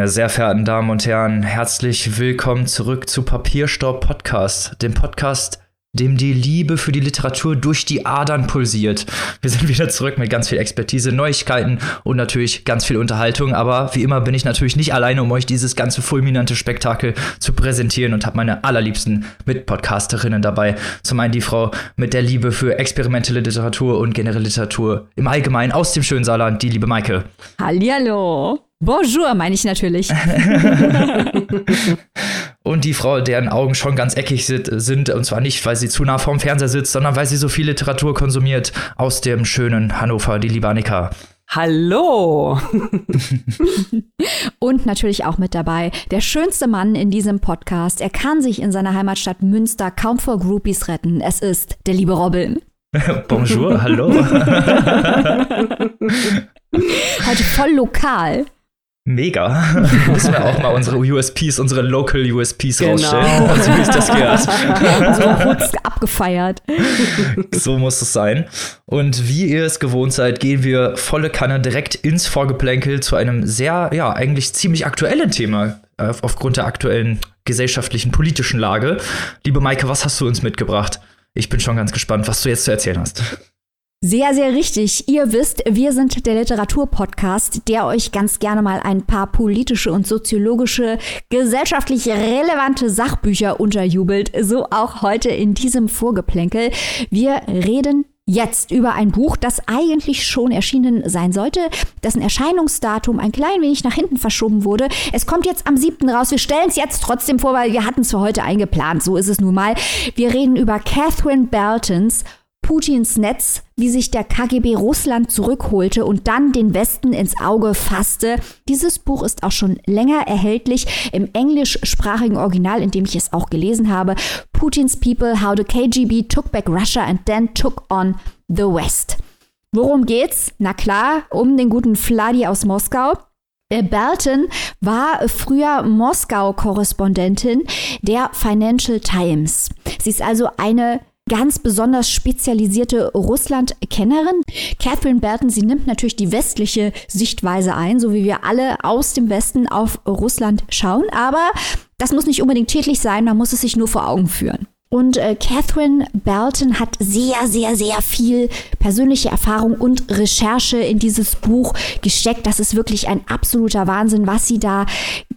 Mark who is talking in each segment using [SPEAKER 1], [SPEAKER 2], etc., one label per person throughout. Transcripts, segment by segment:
[SPEAKER 1] Meine sehr verehrten Damen und Herren, herzlich willkommen zurück zu Papierstaub Podcast, dem Podcast, dem die Liebe für die Literatur durch die Adern pulsiert. Wir sind wieder zurück mit ganz viel Expertise, Neuigkeiten und natürlich ganz viel Unterhaltung. Aber wie immer bin ich natürlich nicht alleine, um euch dieses ganze fulminante Spektakel zu präsentieren und habe meine allerliebsten Mitpodcasterinnen dabei. Zum einen die Frau mit der Liebe für experimentelle Literatur und generelle Literatur im Allgemeinen aus dem schönen Saarland, die liebe Maike.
[SPEAKER 2] Hallihallo. Bonjour, meine ich natürlich.
[SPEAKER 1] und die Frau, deren Augen schon ganz eckig sind, und zwar nicht, weil sie zu nah vorm Fernseher sitzt, sondern weil sie so viel Literatur konsumiert aus dem schönen Hannover, die liebe Annika.
[SPEAKER 3] Hallo!
[SPEAKER 2] und natürlich auch mit dabei der schönste Mann in diesem Podcast. Er kann sich in seiner Heimatstadt Münster kaum vor Groupies retten. Es ist der liebe Robin.
[SPEAKER 1] Bonjour, hallo.
[SPEAKER 2] Heute voll lokal.
[SPEAKER 1] Mega. Müssen wir auch mal unsere USPs, unsere Local USPs genau. rausstellen. Also wie ist das gehört.
[SPEAKER 2] Unsere Hoods abgefeiert.
[SPEAKER 1] So muss es sein. Und wie ihr es gewohnt seid, gehen wir volle Kanne direkt ins Vorgeplänkel zu einem sehr, ja, eigentlich ziemlich aktuellen Thema äh, aufgrund der aktuellen gesellschaftlichen, politischen Lage. Liebe Maike, was hast du uns mitgebracht? Ich bin schon ganz gespannt, was du jetzt zu erzählen hast.
[SPEAKER 2] Sehr, sehr richtig. Ihr wisst, wir sind der Literaturpodcast, der euch ganz gerne mal ein paar politische und soziologische, gesellschaftlich relevante Sachbücher unterjubelt. So auch heute in diesem Vorgeplänkel. Wir reden jetzt über ein Buch, das eigentlich schon erschienen sein sollte, dessen Erscheinungsdatum ein klein wenig nach hinten verschoben wurde. Es kommt jetzt am 7. raus. Wir stellen es jetzt trotzdem vor, weil wir hatten es für heute eingeplant. So ist es nun mal. Wir reden über Catherine Beltons Putins Netz, wie sich der KGB Russland zurückholte und dann den Westen ins Auge fasste. Dieses Buch ist auch schon länger erhältlich im englischsprachigen Original, in dem ich es auch gelesen habe. Putin's People, How the KGB Took Back Russia and Then Took on the West. Worum geht's? Na klar, um den guten Vladi aus Moskau. Äh, Belton war früher Moskau-Korrespondentin der Financial Times. Sie ist also eine ganz besonders spezialisierte Russland-Kennerin. Catherine Burton, sie nimmt natürlich die westliche Sichtweise ein, so wie wir alle aus dem Westen auf Russland schauen. Aber das muss nicht unbedingt tätlich sein, man muss es sich nur vor Augen führen. Und äh, Catherine Belton hat sehr, sehr, sehr viel persönliche Erfahrung und Recherche in dieses Buch gesteckt. Das ist wirklich ein absoluter Wahnsinn, was sie da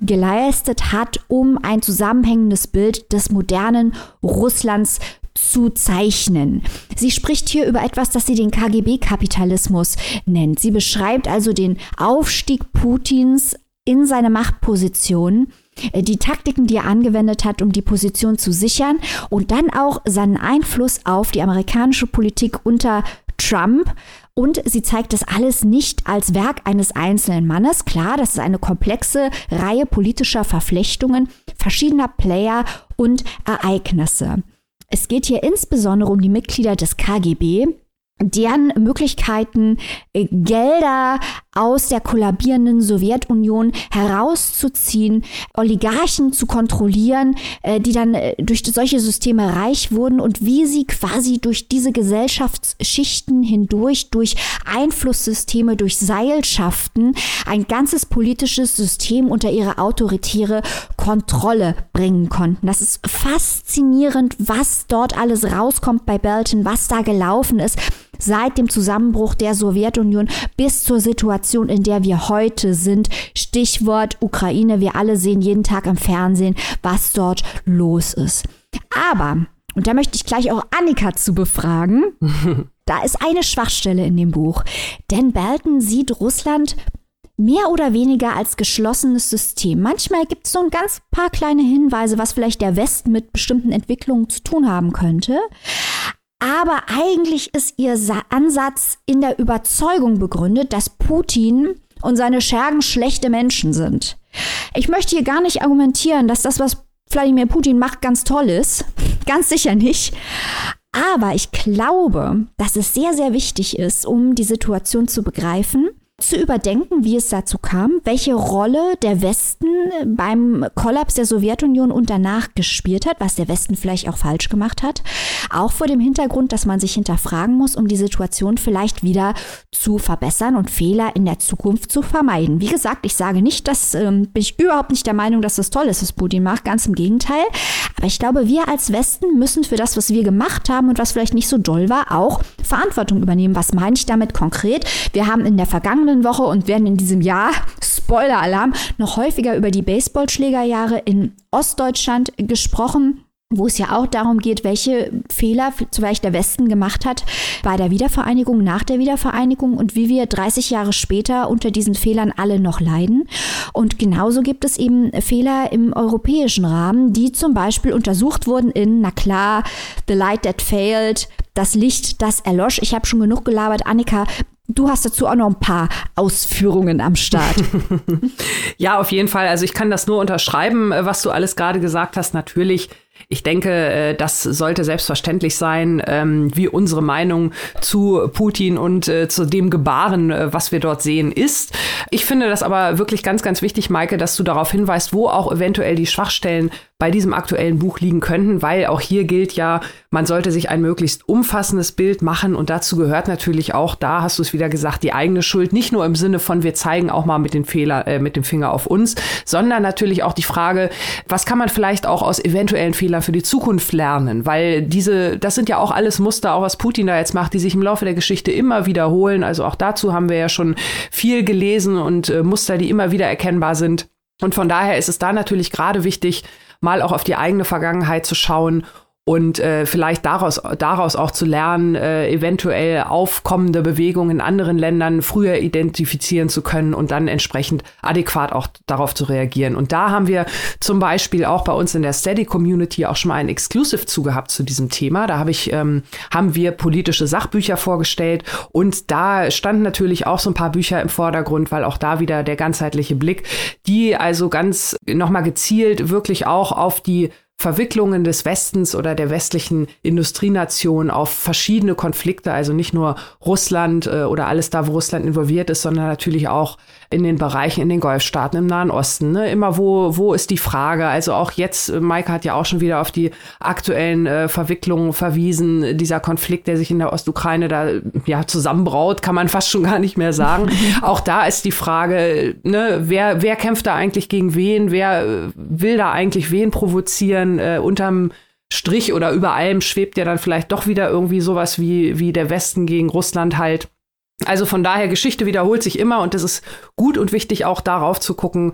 [SPEAKER 2] geleistet hat, um ein zusammenhängendes Bild des modernen Russlands zu zeichnen. Sie spricht hier über etwas, das sie den KGB-Kapitalismus nennt. Sie beschreibt also den Aufstieg Putins in seine Machtposition, äh, die Taktiken, die er angewendet hat, um die Position zu sichern und dann auch seinen Einfluss auf die amerikanische Politik unter Trump. Und sie zeigt das alles nicht als Werk eines einzelnen Mannes. Klar, das ist eine komplexe Reihe politischer Verflechtungen, verschiedener Player und Ereignisse. Es geht hier insbesondere um die Mitglieder des KGB, deren Möglichkeiten, äh, Gelder aus der kollabierenden Sowjetunion herauszuziehen, Oligarchen zu kontrollieren, äh, die dann äh, durch solche Systeme reich wurden und wie sie quasi durch diese Gesellschaftsschichten hindurch, durch Einflusssysteme, durch Seilschaften ein ganzes politisches System unter ihre autoritäre Kontrolle bringen konnten. Das ist faszinierend, was dort alles rauskommt bei Belton, was da gelaufen ist seit dem Zusammenbruch der Sowjetunion bis zur Situation, in der wir heute sind. Stichwort Ukraine. Wir alle sehen jeden Tag im Fernsehen, was dort los ist. Aber, und da möchte ich gleich auch Annika zu befragen, da ist eine Schwachstelle in dem Buch. Denn Belton sieht Russland mehr oder weniger als geschlossenes System. Manchmal gibt es so ein ganz paar kleine Hinweise, was vielleicht der Westen mit bestimmten Entwicklungen zu tun haben könnte. Aber eigentlich ist ihr Ansatz in der Überzeugung begründet, dass Putin und seine Schergen schlechte Menschen sind. Ich möchte hier gar nicht argumentieren, dass das, was Wladimir Putin macht, ganz toll ist. Ganz sicher nicht. Aber ich glaube, dass es sehr, sehr wichtig ist, um die Situation zu begreifen, zu überdenken, wie es dazu kam, welche Rolle der Westen beim Kollaps der Sowjetunion und danach gespielt hat, was der Westen vielleicht auch falsch gemacht hat. Auch vor dem Hintergrund, dass man sich hinterfragen muss, um die Situation vielleicht wieder zu verbessern und Fehler in der Zukunft zu vermeiden. Wie gesagt, ich sage nicht, dass ähm, bin ich überhaupt nicht der Meinung, dass das toll ist, was Putin macht, ganz im Gegenteil. Aber ich glaube, wir als Westen müssen für das, was wir gemacht haben und was vielleicht nicht so doll war, auch Verantwortung übernehmen. Was meine ich damit konkret? Wir haben in der vergangenen Woche und werden in diesem Jahr, Spoiler-Alarm, noch häufiger über die Baseballschlägerjahre in Ostdeutschland gesprochen wo es ja auch darum geht, welche Fehler vielleicht der Westen gemacht hat bei der Wiedervereinigung, nach der Wiedervereinigung und wie wir 30 Jahre später unter diesen Fehlern alle noch leiden. Und genauso gibt es eben Fehler im europäischen Rahmen, die zum Beispiel untersucht wurden in, na klar, The Light That Failed, das Licht, das erlosch. Ich habe schon genug gelabert. Annika, Du hast dazu auch noch ein paar Ausführungen am Start.
[SPEAKER 3] ja, auf jeden Fall. Also ich kann das nur unterschreiben, was du alles gerade gesagt hast. Natürlich ich denke, äh, das sollte selbstverständlich sein, ähm, wie unsere Meinung zu Putin und äh, zu dem Gebaren, äh, was wir dort sehen, ist. Ich finde das aber wirklich ganz, ganz wichtig, Maike, dass du darauf hinweist, wo auch eventuell die Schwachstellen bei diesem aktuellen Buch liegen könnten, weil auch hier gilt ja, man sollte sich ein möglichst umfassendes Bild machen und dazu gehört natürlich auch, da hast du es wieder gesagt, die eigene Schuld, nicht nur im Sinne von wir zeigen auch mal mit, den Fehler, äh, mit dem Finger auf uns, sondern natürlich auch die Frage, was kann man vielleicht auch aus eventuellen Fehlern für die Zukunft lernen, weil diese, das sind ja auch alles Muster, auch was Putin da jetzt macht, die sich im Laufe der Geschichte immer wiederholen. Also auch dazu haben wir ja schon viel gelesen und äh, Muster, die immer wieder erkennbar sind. Und von daher ist es da natürlich gerade wichtig, mal auch auf die eigene Vergangenheit zu schauen und äh, vielleicht daraus, daraus auch zu lernen, äh, eventuell aufkommende Bewegungen in anderen Ländern früher identifizieren zu können und dann entsprechend adäquat auch darauf zu reagieren. Und da haben wir zum Beispiel auch bei uns in der Steady Community auch schon mal ein Exclusive zugehabt zu diesem Thema. Da habe ich, ähm, haben wir politische Sachbücher vorgestellt und da standen natürlich auch so ein paar Bücher im Vordergrund, weil auch da wieder der ganzheitliche Blick, die also ganz nochmal gezielt wirklich auch auf die Verwicklungen des Westens oder der westlichen Industrienation auf verschiedene Konflikte, also nicht nur Russland äh, oder alles da, wo Russland involviert ist, sondern natürlich auch in den Bereichen in den Golfstaaten im Nahen Osten. Ne? Immer wo, wo ist die Frage? Also auch jetzt, äh, Maike hat ja auch schon wieder auf die aktuellen äh, Verwicklungen verwiesen, dieser Konflikt, der sich in der Ostukraine da ja zusammenbraut, kann man fast schon gar nicht mehr sagen. auch da ist die Frage, ne, wer, wer kämpft da eigentlich gegen wen? Wer äh, will da eigentlich wen provozieren? Äh, unterm Strich oder über allem schwebt ja dann vielleicht doch wieder irgendwie sowas wie, wie der Westen gegen Russland halt. Also von daher, Geschichte wiederholt sich immer und es ist gut und wichtig auch darauf zu gucken,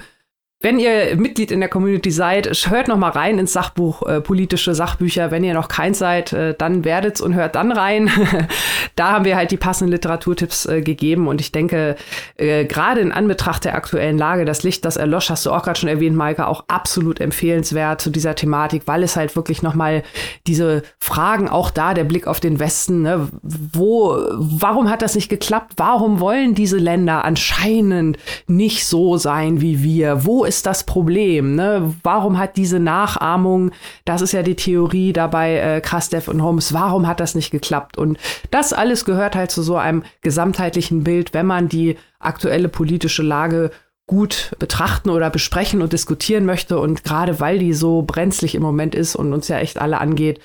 [SPEAKER 3] wenn ihr Mitglied in der Community seid, hört noch mal rein ins Sachbuch äh, politische Sachbücher. Wenn ihr noch keins seid, äh, dann werdet's und hört dann rein. da haben wir halt die passenden Literaturtipps äh, gegeben und ich denke, äh, gerade in Anbetracht der aktuellen Lage, das Licht, das erlosch, hast du auch gerade schon erwähnt, Maike, auch absolut empfehlenswert zu dieser Thematik, weil es halt wirklich noch mal diese Fragen, auch da der Blick auf den Westen, ne, wo, warum hat das nicht geklappt? Warum wollen diese Länder anscheinend nicht so sein wie wir? Wo ist das Problem? Ne? Warum hat diese Nachahmung, das ist ja die Theorie dabei, äh, Krastev und Holmes, warum hat das nicht geklappt? Und das alles gehört halt zu so einem gesamtheitlichen Bild, wenn man die aktuelle politische Lage gut betrachten oder besprechen und diskutieren möchte. Und gerade weil die so brenzlig im Moment ist und uns ja echt alle angeht,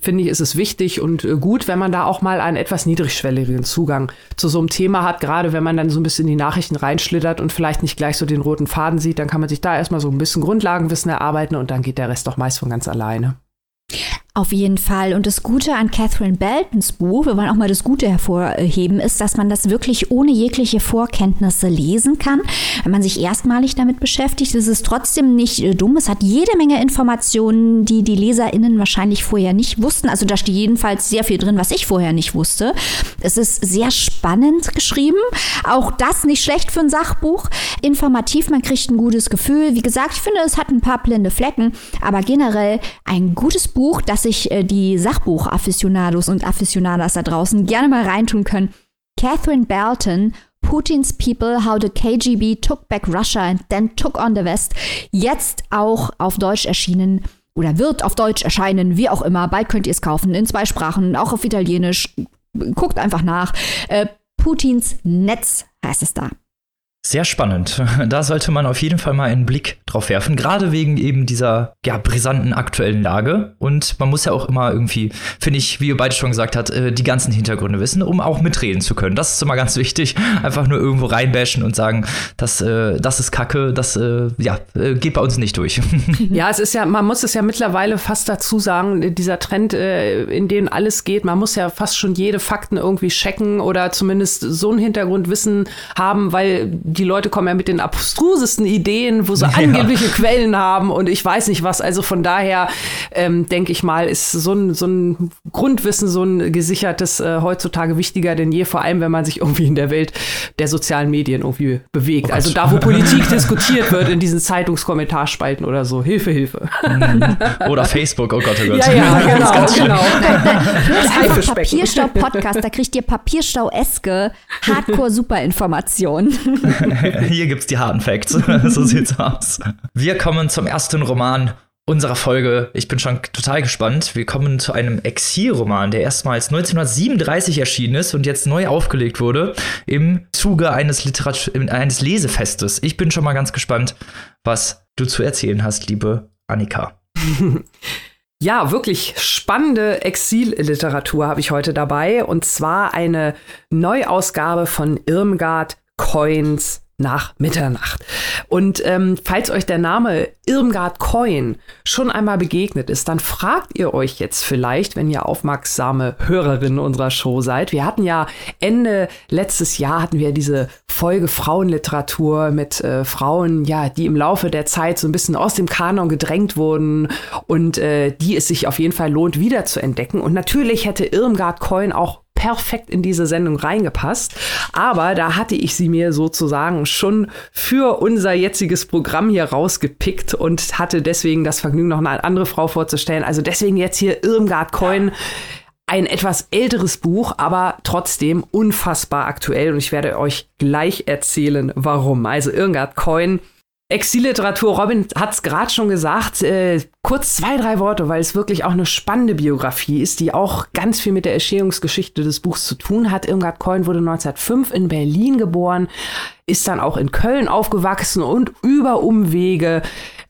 [SPEAKER 3] finde ich, ist es wichtig und äh, gut, wenn man da auch mal einen etwas niedrigschwelligen Zugang zu so einem Thema hat. Gerade wenn man dann so ein bisschen in die Nachrichten reinschlittert und vielleicht nicht gleich so den roten Faden sieht, dann kann man sich da erstmal so ein bisschen Grundlagenwissen erarbeiten und dann geht der Rest doch meist von ganz alleine.
[SPEAKER 2] Auf jeden Fall. Und das Gute an Catherine Beltons Buch, wir wollen auch mal das Gute hervorheben, ist, dass man das wirklich ohne jegliche Vorkenntnisse lesen kann. Wenn man sich erstmalig damit beschäftigt, ist es trotzdem nicht äh, dumm. Es hat jede Menge Informationen, die die LeserInnen wahrscheinlich vorher nicht wussten. Also da steht jedenfalls sehr viel drin, was ich vorher nicht wusste. Es ist sehr spannend geschrieben. Auch das nicht schlecht für ein Sachbuch. Informativ, man kriegt ein gutes Gefühl. Wie gesagt, ich finde, es hat ein paar blinde Flecken, aber generell ein gutes Buch, das dass sich äh, die Sachbuch-Afficionados und Afficionadas da draußen gerne mal reintun können. Catherine Belton, Putin's People, How the KGB Took Back Russia and Then Took on the West, jetzt auch auf Deutsch erschienen oder wird auf Deutsch erscheinen, wie auch immer. Bald könnt ihr es kaufen, in zwei Sprachen, auch auf Italienisch. Guckt einfach nach. Äh, Putins Netz heißt es da.
[SPEAKER 1] Sehr spannend. Da sollte man auf jeden Fall mal einen Blick drauf werfen, gerade wegen eben dieser ja, brisanten aktuellen Lage. Und man muss ja auch immer irgendwie, finde ich, wie ihr beide schon gesagt habt, äh, die ganzen Hintergründe wissen, um auch mitreden zu können. Das ist immer ganz wichtig. Einfach nur irgendwo reinbashen und sagen, das, äh, das ist Kacke, das äh, ja, geht bei uns nicht durch.
[SPEAKER 3] Ja, es ist ja, man muss es ja mittlerweile fast dazu sagen, dieser Trend, in den alles geht, man muss ja fast schon jede Fakten irgendwie checken oder zumindest so ein Hintergrundwissen haben, weil die Leute kommen ja mit den abstrusesten Ideen, wo sie ja. angebliche Quellen haben und ich weiß nicht was. Also von daher ähm, denke ich mal, ist so ein, so ein Grundwissen, so ein gesichertes äh, heutzutage wichtiger denn je, vor allem wenn man sich irgendwie in der Welt der sozialen Medien irgendwie bewegt. Oh also da, wo Politik diskutiert wird, in diesen Zeitungskommentarspalten oder so. Hilfe, Hilfe.
[SPEAKER 1] Mhm. Oder Facebook, oh Gott, oh Gott.
[SPEAKER 3] Ja, ja, genau, ganz genau.
[SPEAKER 2] Das Papierstau-Podcast, da kriegt ihr Papierstau-eske Hardcore-Superinformationen.
[SPEAKER 1] Hier gibt's die harten Facts. so sieht's aus. Wir kommen zum ersten Roman unserer Folge. Ich bin schon total gespannt. Wir kommen zu einem Exilroman, der erstmals 1937 erschienen ist und jetzt neu aufgelegt wurde im Zuge eines, Literatur eines Lesefestes. Ich bin schon mal ganz gespannt, was du zu erzählen hast, liebe Annika.
[SPEAKER 3] Ja, wirklich spannende Exilliteratur habe ich heute dabei. Und zwar eine Neuausgabe von Irmgard Coins nach Mitternacht. Und ähm, falls euch der Name Irmgard Coin schon einmal begegnet ist, dann fragt ihr euch jetzt vielleicht, wenn ihr aufmerksame Hörerinnen unserer Show seid. Wir hatten ja Ende letztes Jahr hatten wir diese Folge Frauenliteratur mit äh, Frauen, ja, die im Laufe der Zeit so ein bisschen aus dem Kanon gedrängt wurden und äh, die es sich auf jeden Fall lohnt, wieder zu entdecken. Und natürlich hätte Irmgard Coin auch perfekt in diese Sendung reingepasst. Aber da hatte ich sie mir sozusagen schon für unser jetziges Programm hier rausgepickt und hatte deswegen das Vergnügen, noch eine andere Frau vorzustellen. Also deswegen jetzt hier Irmgard Coin ein etwas älteres Buch, aber trotzdem unfassbar aktuell und ich werde euch gleich erzählen, warum. Also Irmgard Coin Exilliteratur, Robin hat es gerade schon gesagt, äh, kurz zwei, drei Worte, weil es wirklich auch eine spannende Biografie ist, die auch ganz viel mit der Entstehungsgeschichte des Buchs zu tun hat. Irmgard Coin wurde 1905 in Berlin geboren, ist dann auch in Köln aufgewachsen und über Umwege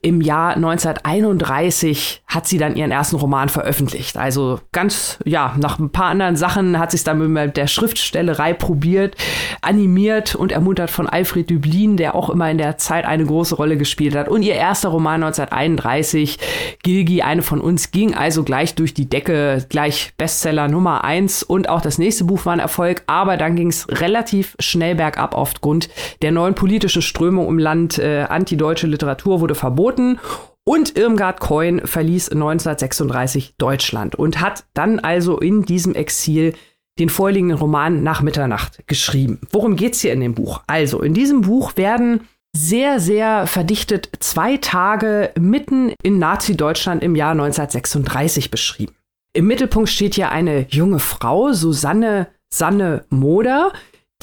[SPEAKER 3] im Jahr 1931 hat sie dann ihren ersten Roman veröffentlicht. Also ganz, ja, nach ein paar anderen Sachen hat sie dann mit der Schriftstellerei probiert, animiert und ermuntert von Alfred Dublin, der auch immer in der Zeit eine große Rolle gespielt hat. Und ihr erster Roman 1931, Gilgi, eine von uns, ging also gleich durch die Decke, gleich Bestseller Nummer eins und auch das nächste Buch war ein Erfolg, aber dann ging es relativ schnell bergab aufgrund der neuen politischen Strömung im Land. Äh, antideutsche Literatur wurde verboten verboten und Irmgard Coin verließ 1936 Deutschland und hat dann also in diesem Exil den vorliegenden Roman Nach Mitternacht geschrieben. Worum geht es hier in dem Buch? Also, in diesem Buch werden sehr, sehr verdichtet zwei Tage mitten in Nazi-Deutschland im Jahr 1936 beschrieben. Im Mittelpunkt steht hier eine junge Frau, Susanne Sanne Moder,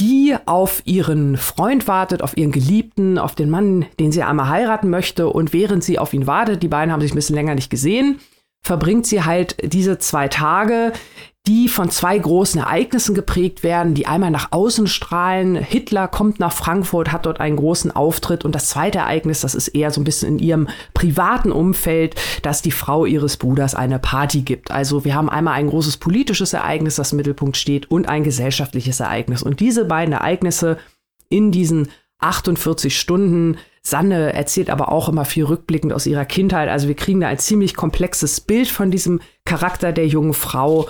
[SPEAKER 3] die auf ihren Freund wartet, auf ihren Geliebten, auf den Mann, den sie einmal heiraten möchte. Und während sie auf ihn wartet, die beiden haben sich ein bisschen länger nicht gesehen, verbringt sie halt diese zwei Tage die von zwei großen Ereignissen geprägt werden, die einmal nach außen strahlen. Hitler kommt nach Frankfurt, hat dort einen großen Auftritt und das zweite Ereignis, das ist eher so ein bisschen in ihrem privaten Umfeld, dass die Frau ihres Bruders eine Party gibt. Also wir haben einmal ein großes politisches Ereignis, das im Mittelpunkt steht und ein gesellschaftliches Ereignis. Und diese beiden Ereignisse in diesen 48 Stunden. Sanne erzählt aber auch immer viel rückblickend aus ihrer Kindheit. Also wir kriegen da ein ziemlich komplexes Bild von diesem Charakter der jungen Frau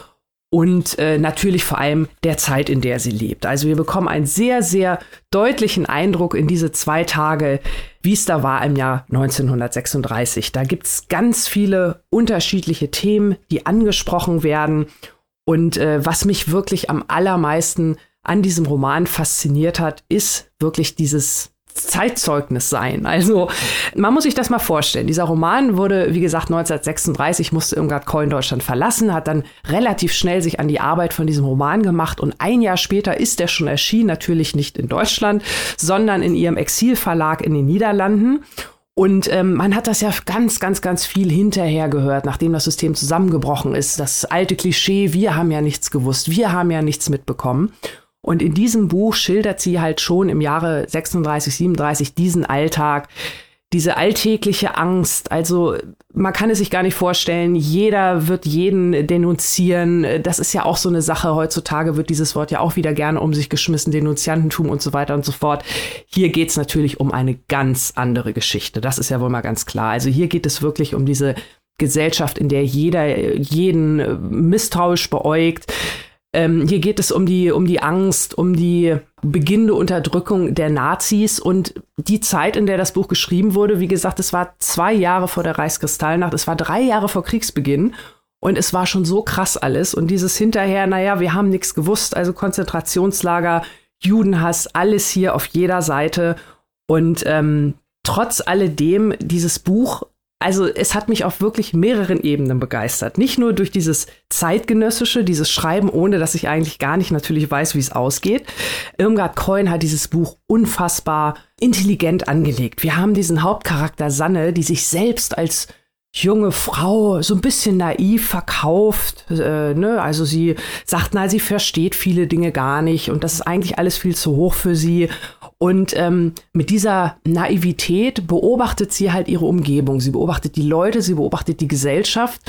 [SPEAKER 3] und äh, natürlich vor allem der Zeit, in der sie lebt. Also wir bekommen einen sehr, sehr deutlichen Eindruck in diese zwei Tage, wie es da war im Jahr 1936. Da gibt's ganz viele unterschiedliche Themen, die angesprochen werden. Und äh, was mich wirklich am allermeisten an diesem Roman fasziniert hat, ist wirklich dieses Zeitzeugnis sein. Also man muss sich das mal vorstellen. Dieser Roman wurde, wie gesagt, 1936 musste Irmgard Coin Deutschland verlassen, hat dann relativ schnell sich an die Arbeit von diesem Roman gemacht und ein Jahr später ist er schon erschienen, natürlich nicht in Deutschland, sondern in ihrem Exilverlag in den Niederlanden. Und ähm, man hat das ja ganz, ganz, ganz viel hinterher gehört, nachdem das System zusammengebrochen ist. Das alte Klischee, wir haben ja nichts gewusst, wir haben ja nichts mitbekommen. Und in diesem Buch schildert sie halt schon im Jahre 36, 37 diesen Alltag, diese alltägliche Angst. Also man kann es sich gar nicht vorstellen, jeder wird jeden denunzieren. Das ist ja auch so eine Sache. Heutzutage wird dieses Wort ja auch wieder gerne um sich geschmissen, Denunziantentum und so weiter und so fort. Hier geht es natürlich um eine ganz andere Geschichte. Das ist ja wohl mal ganz klar. Also hier geht es wirklich um diese Gesellschaft, in der jeder jeden misstrauisch beäugt ähm, hier geht es um die, um die Angst, um die beginnende Unterdrückung der Nazis und die Zeit, in der das Buch geschrieben wurde. Wie gesagt, es war zwei Jahre vor der Reichskristallnacht, es war drei Jahre vor Kriegsbeginn. Und es war schon so krass alles. Und dieses hinterher, naja, wir haben nichts gewusst, also Konzentrationslager, Judenhass, alles hier auf jeder Seite. Und ähm, trotz alledem, dieses Buch also es hat mich auf wirklich mehreren Ebenen begeistert. Nicht nur durch dieses zeitgenössische, dieses Schreiben, ohne dass ich eigentlich gar nicht natürlich weiß, wie es ausgeht. Irmgard Coin hat dieses Buch unfassbar intelligent angelegt. Wir haben diesen Hauptcharakter Sanne, die sich selbst als junge Frau so ein bisschen naiv verkauft. Äh, ne? Also sie sagt, na, sie versteht viele Dinge gar nicht und das ist eigentlich alles viel zu hoch für sie. Und ähm, mit dieser Naivität beobachtet sie halt ihre Umgebung. Sie beobachtet die Leute, sie beobachtet die Gesellschaft.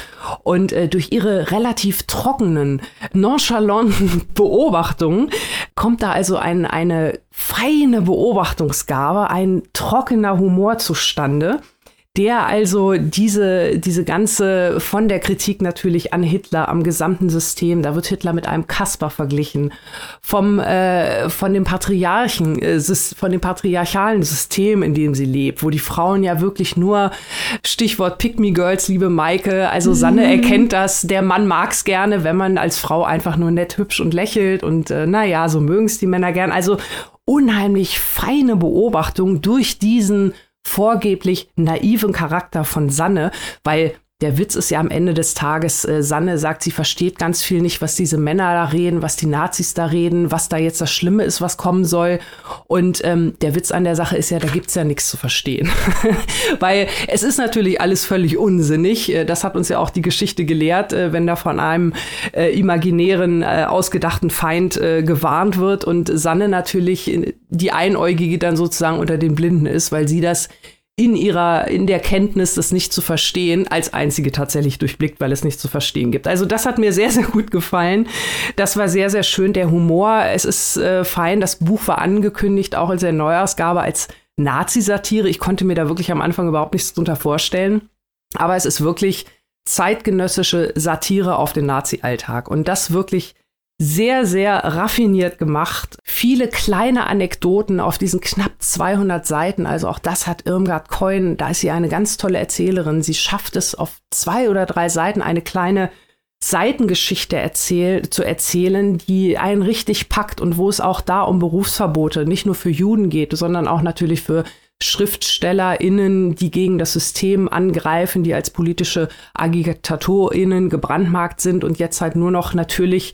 [SPEAKER 3] Und äh, durch ihre relativ trockenen, nonchalanten Beobachtungen kommt da also ein, eine feine Beobachtungsgabe, ein trockener Humor zustande der also diese, diese ganze von der Kritik natürlich an Hitler, am gesamten System, da wird Hitler mit einem Kasper verglichen, vom, äh, von dem Patriarchen, äh, von dem patriarchalen System, in dem sie lebt, wo die Frauen ja wirklich nur, Stichwort Pick Me Girls, liebe Maike, also Sanne mhm. erkennt das, der Mann mag's gerne, wenn man als Frau einfach nur nett, hübsch und lächelt und äh, naja, so mögen es die Männer gern. Also unheimlich feine Beobachtung durch diesen vorgeblich naiven Charakter von Sanne, weil der Witz ist ja am Ende des Tages, äh, Sanne sagt, sie versteht ganz viel nicht, was diese Männer da reden, was die Nazis da reden, was da jetzt das Schlimme ist, was kommen soll. Und ähm, der Witz an der Sache ist ja, da gibt's ja nichts zu verstehen. Weil es ist natürlich alles völlig unsinnig. Äh, das hat uns ja auch die Geschichte gelehrt, äh, wenn da von einem äh, imaginären, äh, ausgedachten Feind äh, gewarnt wird und Sanne natürlich die Einäugige dann sozusagen unter den Blinden ist, weil sie das in ihrer, in der Kenntnis, das nicht zu verstehen, als einzige tatsächlich durchblickt, weil es nicht zu verstehen gibt. Also das hat mir sehr, sehr gut gefallen. Das war sehr, sehr schön. Der Humor, es ist äh, fein. Das Buch war angekündigt, auch in der Neuausgabe als Nazi-Satire. Ich konnte mir da wirklich am Anfang überhaupt nichts drunter vorstellen. Aber es ist wirklich zeitgenössische Satire auf den Nazi-Alltag. Und das wirklich sehr, sehr raffiniert gemacht. Viele kleine Anekdoten auf diesen knapp 200 Seiten. Also auch das hat Irmgard Coin. Da ist sie eine ganz tolle Erzählerin. Sie schafft es auf zwei oder drei Seiten eine kleine Seitengeschichte erzähl zu erzählen, die einen richtig packt und wo es auch da um Berufsverbote nicht nur für Juden geht, sondern auch natürlich für SchriftstellerInnen, die gegen das System angreifen, die als politische AgitatorInnen gebrandmarkt sind und jetzt halt nur noch natürlich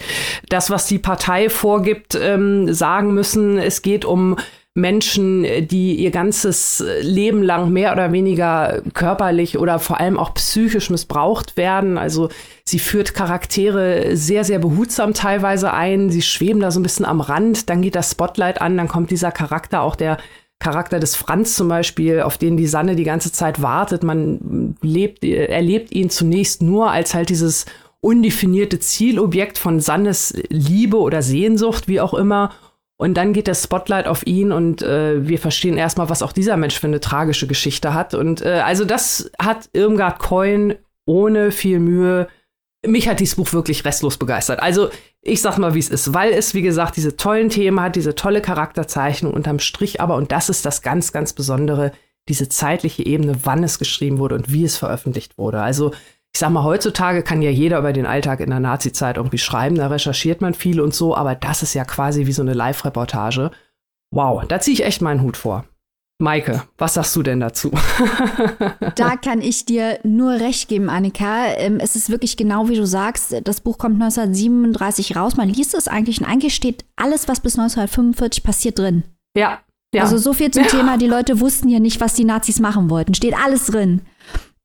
[SPEAKER 3] das, was die Partei vorgibt, ähm, sagen müssen. Es geht um Menschen, die ihr ganzes Leben lang mehr oder weniger körperlich oder vor allem auch psychisch missbraucht werden. Also sie führt Charaktere sehr, sehr behutsam teilweise ein. Sie schweben da so ein bisschen am Rand. Dann geht das Spotlight an. Dann kommt dieser Charakter auch der Charakter des Franz zum Beispiel, auf den die Sanne die ganze Zeit wartet. Man lebt, erlebt ihn zunächst nur als halt dieses undefinierte Zielobjekt von Sannes Liebe oder Sehnsucht, wie auch immer. Und dann geht der Spotlight auf ihn und äh, wir verstehen erstmal, was auch dieser Mensch für eine tragische Geschichte hat. Und äh, also das hat Irmgard Coin ohne viel Mühe mich hat dieses Buch wirklich restlos begeistert. Also ich sag mal, wie es ist, weil es, wie gesagt, diese tollen Themen hat, diese tolle Charakterzeichnung unterm Strich, aber, und das ist das ganz, ganz Besondere, diese zeitliche Ebene, wann es geschrieben wurde und wie es veröffentlicht wurde. Also ich sag mal, heutzutage kann ja jeder über den Alltag in der Nazi-Zeit irgendwie schreiben, da recherchiert man viel und so, aber das ist ja quasi wie so eine Live-Reportage. Wow, da ziehe ich echt meinen Hut vor. Maike, was sagst du denn dazu?
[SPEAKER 2] da kann ich dir nur recht geben, Annika. Ähm, es ist wirklich genau wie du sagst. Das Buch kommt 1937 raus. Man liest es eigentlich und eigentlich steht alles, was bis 1945 passiert, drin.
[SPEAKER 3] Ja. ja.
[SPEAKER 2] Also so viel zum ja. Thema. Die Leute wussten ja nicht, was die Nazis machen wollten. Steht alles drin.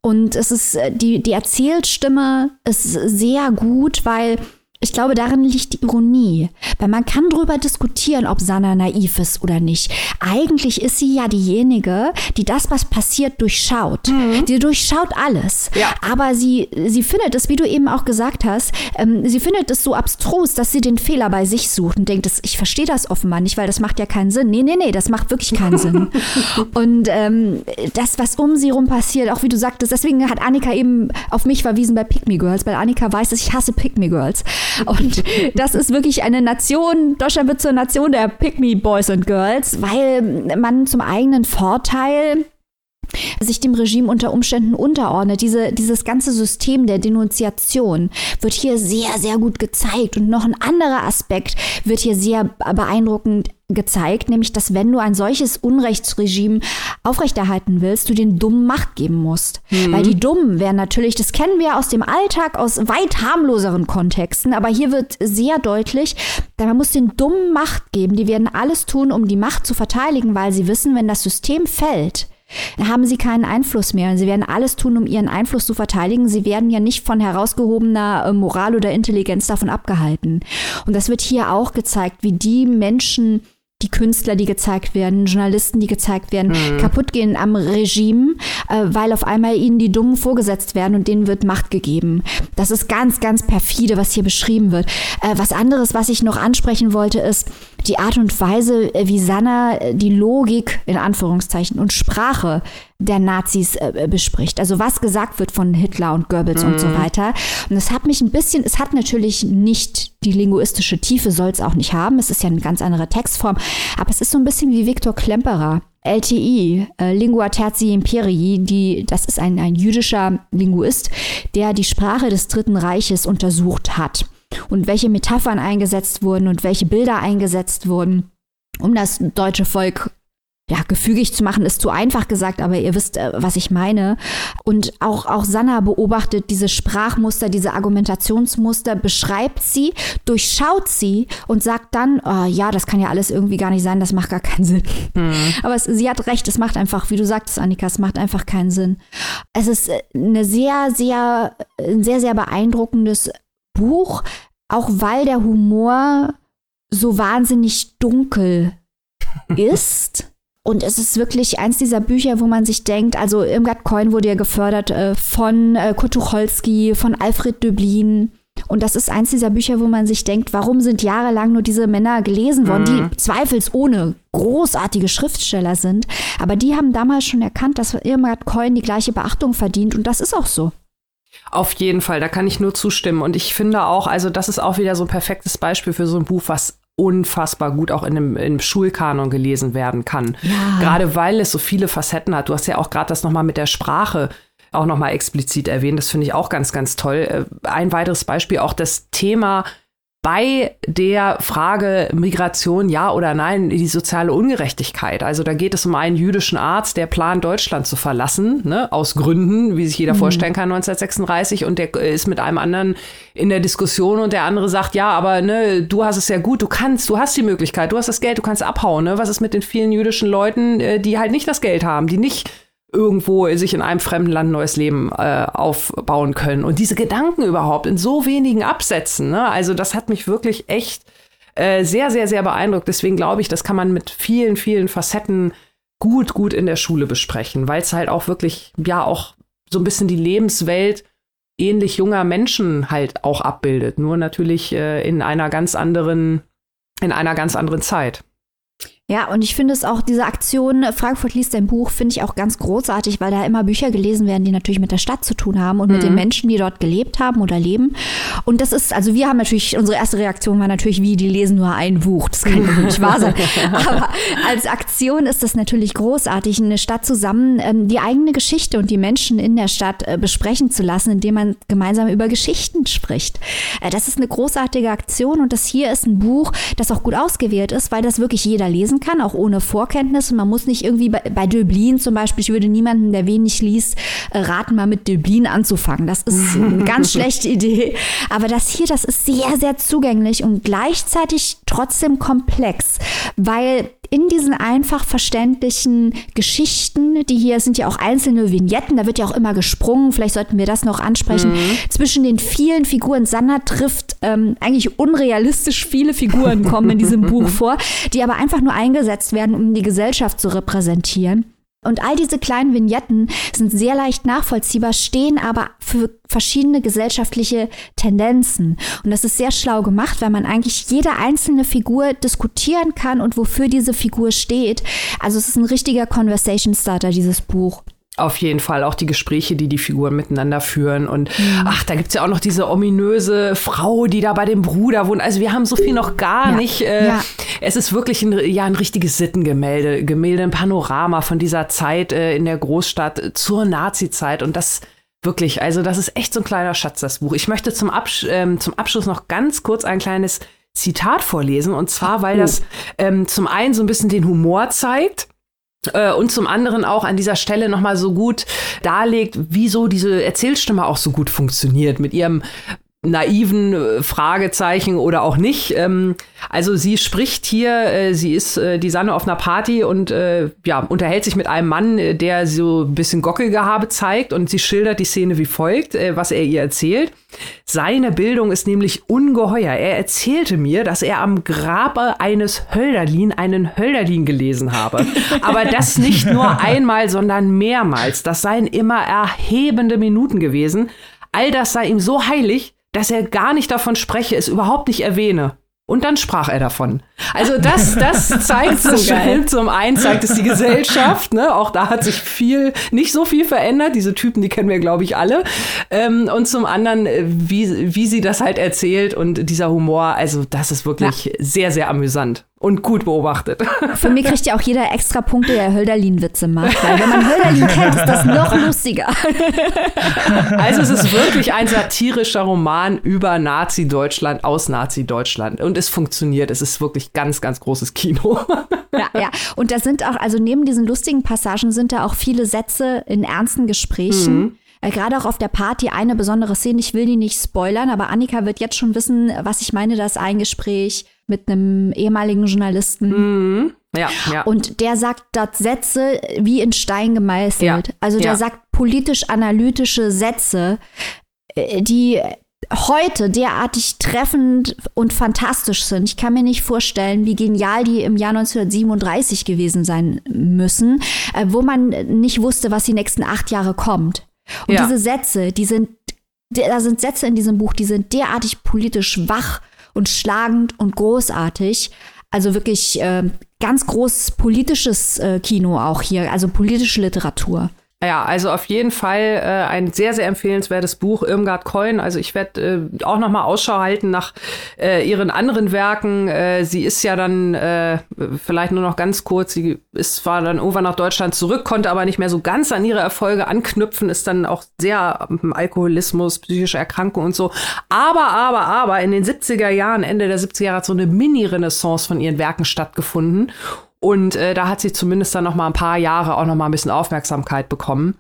[SPEAKER 2] Und es ist, äh, die, die Erzählstimme ist sehr gut, weil ich glaube, darin liegt die Ironie. Weil man kann darüber diskutieren, ob Sanna naiv ist oder nicht. Eigentlich ist sie ja diejenige, die das, was passiert, durchschaut. Mhm. Die durchschaut alles. Ja. Aber sie, sie findet es, wie du eben auch gesagt hast, ähm, sie findet es so abstrus, dass sie den Fehler bei sich sucht und denkt, ich verstehe das offenbar nicht, weil das macht ja keinen Sinn. Nee, nee, nee, das macht wirklich keinen Sinn. Und ähm, das, was um sie rum passiert, auch wie du sagtest, deswegen hat Annika eben auf mich verwiesen bei Pick Me Girls, weil Annika weiß, dass ich hasse Pick Me Girls. Und das ist wirklich eine Nation, Deutschland wird zur Nation der Pick Me Boys and Girls, weil man zum eigenen Vorteil sich dem Regime unter Umständen unterordnet. Diese, dieses ganze System der Denunziation wird hier sehr, sehr gut gezeigt. Und noch ein anderer Aspekt wird hier sehr beeindruckend gezeigt, nämlich dass wenn du ein solches Unrechtsregime aufrechterhalten willst, du den Dummen Macht geben musst. Mhm. Weil die Dummen werden natürlich, das kennen wir aus dem Alltag, aus weit harmloseren Kontexten, aber hier wird sehr deutlich, man muss den Dummen Macht geben. Die werden alles tun, um die Macht zu verteidigen, weil sie wissen, wenn das System fällt, haben sie keinen Einfluss mehr. Und sie werden alles tun, um ihren Einfluss zu verteidigen. Sie werden ja nicht von herausgehobener äh, Moral oder Intelligenz davon abgehalten. Und das wird hier auch gezeigt, wie die Menschen, die Künstler, die gezeigt werden, Journalisten, die gezeigt werden, mhm. kaputt gehen am Regime, äh, weil auf einmal ihnen die Dummen vorgesetzt werden und denen wird Macht gegeben. Das ist ganz, ganz perfide, was hier beschrieben wird. Äh, was anderes, was ich noch ansprechen wollte, ist die Art und Weise, äh, wie Sanna äh, die Logik in Anführungszeichen und Sprache der Nazis äh, bespricht. Also was gesagt wird von Hitler und Goebbels mhm. und so mhm. weiter. Und es hat mich ein bisschen, es hat natürlich nicht die linguistische Tiefe, soll es auch nicht haben. Es ist ja eine ganz andere Textform. Aber es ist so ein bisschen wie Viktor Klemperer. LTI, äh, Lingua Tertii Imperii, die, das ist ein, ein jüdischer Linguist, der die Sprache des Dritten Reiches untersucht hat und welche Metaphern eingesetzt wurden und welche Bilder eingesetzt wurden, um das deutsche Volk ja, gefügig zu machen, ist zu einfach gesagt, aber ihr wisst, äh, was ich meine. Und auch, auch Sanna beobachtet diese Sprachmuster, diese Argumentationsmuster, beschreibt sie, durchschaut sie und sagt dann, oh, ja, das kann ja alles irgendwie gar nicht sein, das macht gar keinen Sinn. Mhm. Aber es, sie hat recht, es macht einfach, wie du sagtest, Annika, es macht einfach keinen Sinn. Es ist äh, eine sehr, sehr, ein sehr, sehr beeindruckendes Buch, auch weil der Humor so wahnsinnig dunkel ist. Und es ist wirklich eins dieser Bücher, wo man sich denkt, also Irmgard Coin wurde ja gefördert äh, von äh, Kurt Tucholsky, von Alfred Döblin. Und das ist eins dieser Bücher, wo man sich denkt, warum sind jahrelang nur diese Männer gelesen worden, mhm. die zweifelsohne großartige Schriftsteller sind. Aber die haben damals schon erkannt, dass Irmgard Coin die gleiche Beachtung verdient. Und das ist auch so.
[SPEAKER 3] Auf jeden Fall, da kann ich nur zustimmen. Und ich finde auch, also das ist auch wieder so ein perfektes Beispiel für so ein Buch, was unfassbar gut auch in einem, in einem Schulkanon gelesen werden kann. Ja. Gerade weil es so viele Facetten hat. Du hast ja auch gerade das nochmal mit der Sprache auch nochmal explizit erwähnt. Das finde ich auch ganz, ganz toll. Äh, ein weiteres Beispiel auch das Thema bei der Frage Migration ja oder nein die soziale Ungerechtigkeit. Also da geht es um einen jüdischen Arzt, der plant, Deutschland zu verlassen, ne, aus Gründen, wie sich jeder mhm. vorstellen kann, 1936. Und der ist mit einem anderen in der Diskussion und der andere sagt, ja, aber ne, du hast es ja gut, du kannst, du hast die Möglichkeit, du hast das Geld, du kannst abhauen. Ne? Was ist mit den vielen jüdischen Leuten, äh, die halt nicht das Geld haben, die nicht irgendwo sich in einem fremden Land ein neues Leben äh, aufbauen können. Und diese Gedanken überhaupt in so wenigen Absätzen, ne? also das hat mich wirklich echt äh, sehr, sehr, sehr beeindruckt. Deswegen glaube ich, das kann man mit vielen, vielen Facetten gut, gut in der Schule besprechen, weil es halt auch wirklich, ja, auch so ein bisschen die Lebenswelt ähnlich junger Menschen halt auch abbildet. Nur natürlich äh, in einer ganz anderen, in einer ganz anderen Zeit.
[SPEAKER 2] Ja, und ich finde es auch, diese Aktion Frankfurt liest dein Buch, finde ich auch ganz großartig, weil da immer Bücher gelesen werden, die natürlich mit der Stadt zu tun haben und mhm. mit den mhm. Menschen, die dort gelebt haben oder leben. Und das ist, also wir haben natürlich, unsere erste Reaktion war natürlich, wie, die lesen nur ein Buch. Das kann ja nicht wahr sein. Aber als Aktion ist das natürlich großartig, eine Stadt zusammen ähm, die eigene Geschichte und die Menschen in der Stadt äh, besprechen zu lassen, indem man gemeinsam über Geschichten spricht. Äh, das ist eine großartige Aktion und das hier ist ein Buch, das auch gut ausgewählt ist, weil das wirklich jeder lesen kann, auch ohne Vorkenntnisse. Man muss nicht irgendwie bei, bei Döblin zum Beispiel, ich würde niemanden, der wenig liest, äh, raten, mal mit Döblin anzufangen. Das ist eine ganz schlechte Idee. Aber das hier, das ist sehr, sehr zugänglich und gleichzeitig trotzdem komplex, weil in diesen einfach verständlichen Geschichten, die hier sind ja auch einzelne Vignetten, da wird ja auch immer gesprungen, vielleicht sollten wir das noch ansprechen, mhm. zwischen den vielen Figuren. Sanna trifft ähm, eigentlich unrealistisch viele Figuren kommen in diesem Buch vor, die aber einfach nur eingesetzt werden, um die Gesellschaft zu repräsentieren. Und all diese kleinen Vignetten sind sehr leicht nachvollziehbar, stehen aber für verschiedene gesellschaftliche Tendenzen. Und das ist sehr schlau gemacht, weil man eigentlich jede einzelne Figur diskutieren kann und wofür diese Figur steht. Also es ist ein richtiger Conversation Starter, dieses Buch.
[SPEAKER 3] Auf jeden Fall auch die Gespräche, die die Figuren miteinander führen. Und mhm. ach, da gibt's ja auch noch diese ominöse Frau, die da bei dem Bruder wohnt. Also wir haben so viel noch gar ja. nicht. Äh, ja. Es ist wirklich ein, ja, ein richtiges Sittengemälde, Gemälde, ein Panorama von dieser Zeit äh, in der Großstadt zur Nazi-Zeit. Und das wirklich, also das ist echt so ein kleiner Schatz, das Buch. Ich möchte zum, Absch ähm, zum Abschluss noch ganz kurz ein kleines Zitat vorlesen. Und zwar, weil oh. das ähm, zum einen so ein bisschen den Humor zeigt äh, und zum anderen auch an dieser Stelle nochmal so gut darlegt, wieso diese Erzählstimme auch so gut funktioniert mit ihrem naiven äh, Fragezeichen oder auch nicht. Ähm, also sie spricht hier, äh, sie ist äh, die Sanne auf einer Party und äh, ja, unterhält sich mit einem Mann, äh, der so ein bisschen Gockelgehabe zeigt und sie schildert die Szene wie folgt, äh, was er ihr erzählt. Seine Bildung ist nämlich ungeheuer. Er erzählte mir, dass er am Grabe eines Hölderlin einen Hölderlin gelesen habe. Aber das nicht nur einmal, sondern mehrmals. Das seien immer erhebende Minuten gewesen. All das sei ihm so heilig, dass er gar nicht davon spreche, es überhaupt nicht erwähne. Und dann sprach er davon. Also das, das zeigt so schön. Zum einen zeigt es die Gesellschaft, ne? Auch da hat sich viel, nicht so viel verändert. Diese Typen, die kennen wir, glaube ich, alle. Ähm, und zum anderen, äh, wie, wie sie das halt erzählt und dieser Humor, also das ist wirklich ja. sehr, sehr amüsant und gut beobachtet.
[SPEAKER 2] Für mich kriegt ja auch jeder extra Punkte, der Hölderlin-Witze macht. Weil wenn man Hölderlin kennt, ist das noch lustiger.
[SPEAKER 3] Also es ist wirklich ein satirischer Roman über Nazi-Deutschland, aus Nazi-Deutschland. Und es funktioniert. Es ist wirklich ganz, ganz großes Kino.
[SPEAKER 2] Ja, ja. Und da sind auch, also neben diesen lustigen Passagen sind da auch viele Sätze in ernsten Gesprächen. Mhm. Äh, Gerade auch auf der Party eine besondere Szene. Ich will die nicht spoilern, aber Annika wird jetzt schon wissen, was ich meine. Das ein Gespräch mit einem ehemaligen Journalisten.
[SPEAKER 3] Mhm. Ja, ja.
[SPEAKER 2] Und der sagt dort Sätze wie in Stein gemeißelt. Ja, also der ja. sagt politisch-analytische Sätze, äh, die heute derartig treffend und fantastisch sind. Ich kann mir nicht vorstellen, wie genial die im Jahr 1937 gewesen sein müssen, äh, wo man nicht wusste, was die nächsten acht Jahre kommt. Und ja. diese Sätze, die sind, da sind Sätze in diesem Buch, die sind derartig politisch wach und schlagend und großartig. Also wirklich äh, ganz großes politisches äh, Kino auch hier, also politische Literatur.
[SPEAKER 3] Ja, also auf jeden Fall äh, ein sehr, sehr empfehlenswertes Buch, Irmgard Coin. Also ich werde äh, auch noch mal Ausschau halten nach äh, ihren anderen Werken. Äh, sie ist ja dann äh, vielleicht nur noch ganz kurz, sie ist zwar dann irgendwann nach Deutschland zurück, konnte aber nicht mehr so ganz an ihre Erfolge anknüpfen, ist dann auch sehr ähm, Alkoholismus, psychische Erkrankung und so. Aber, aber, aber in den 70er Jahren, Ende der 70er Jahre hat so eine Mini-Renaissance von ihren Werken stattgefunden. Und äh, da hat sie zumindest dann noch mal ein paar Jahre auch noch mal ein bisschen Aufmerksamkeit bekommen.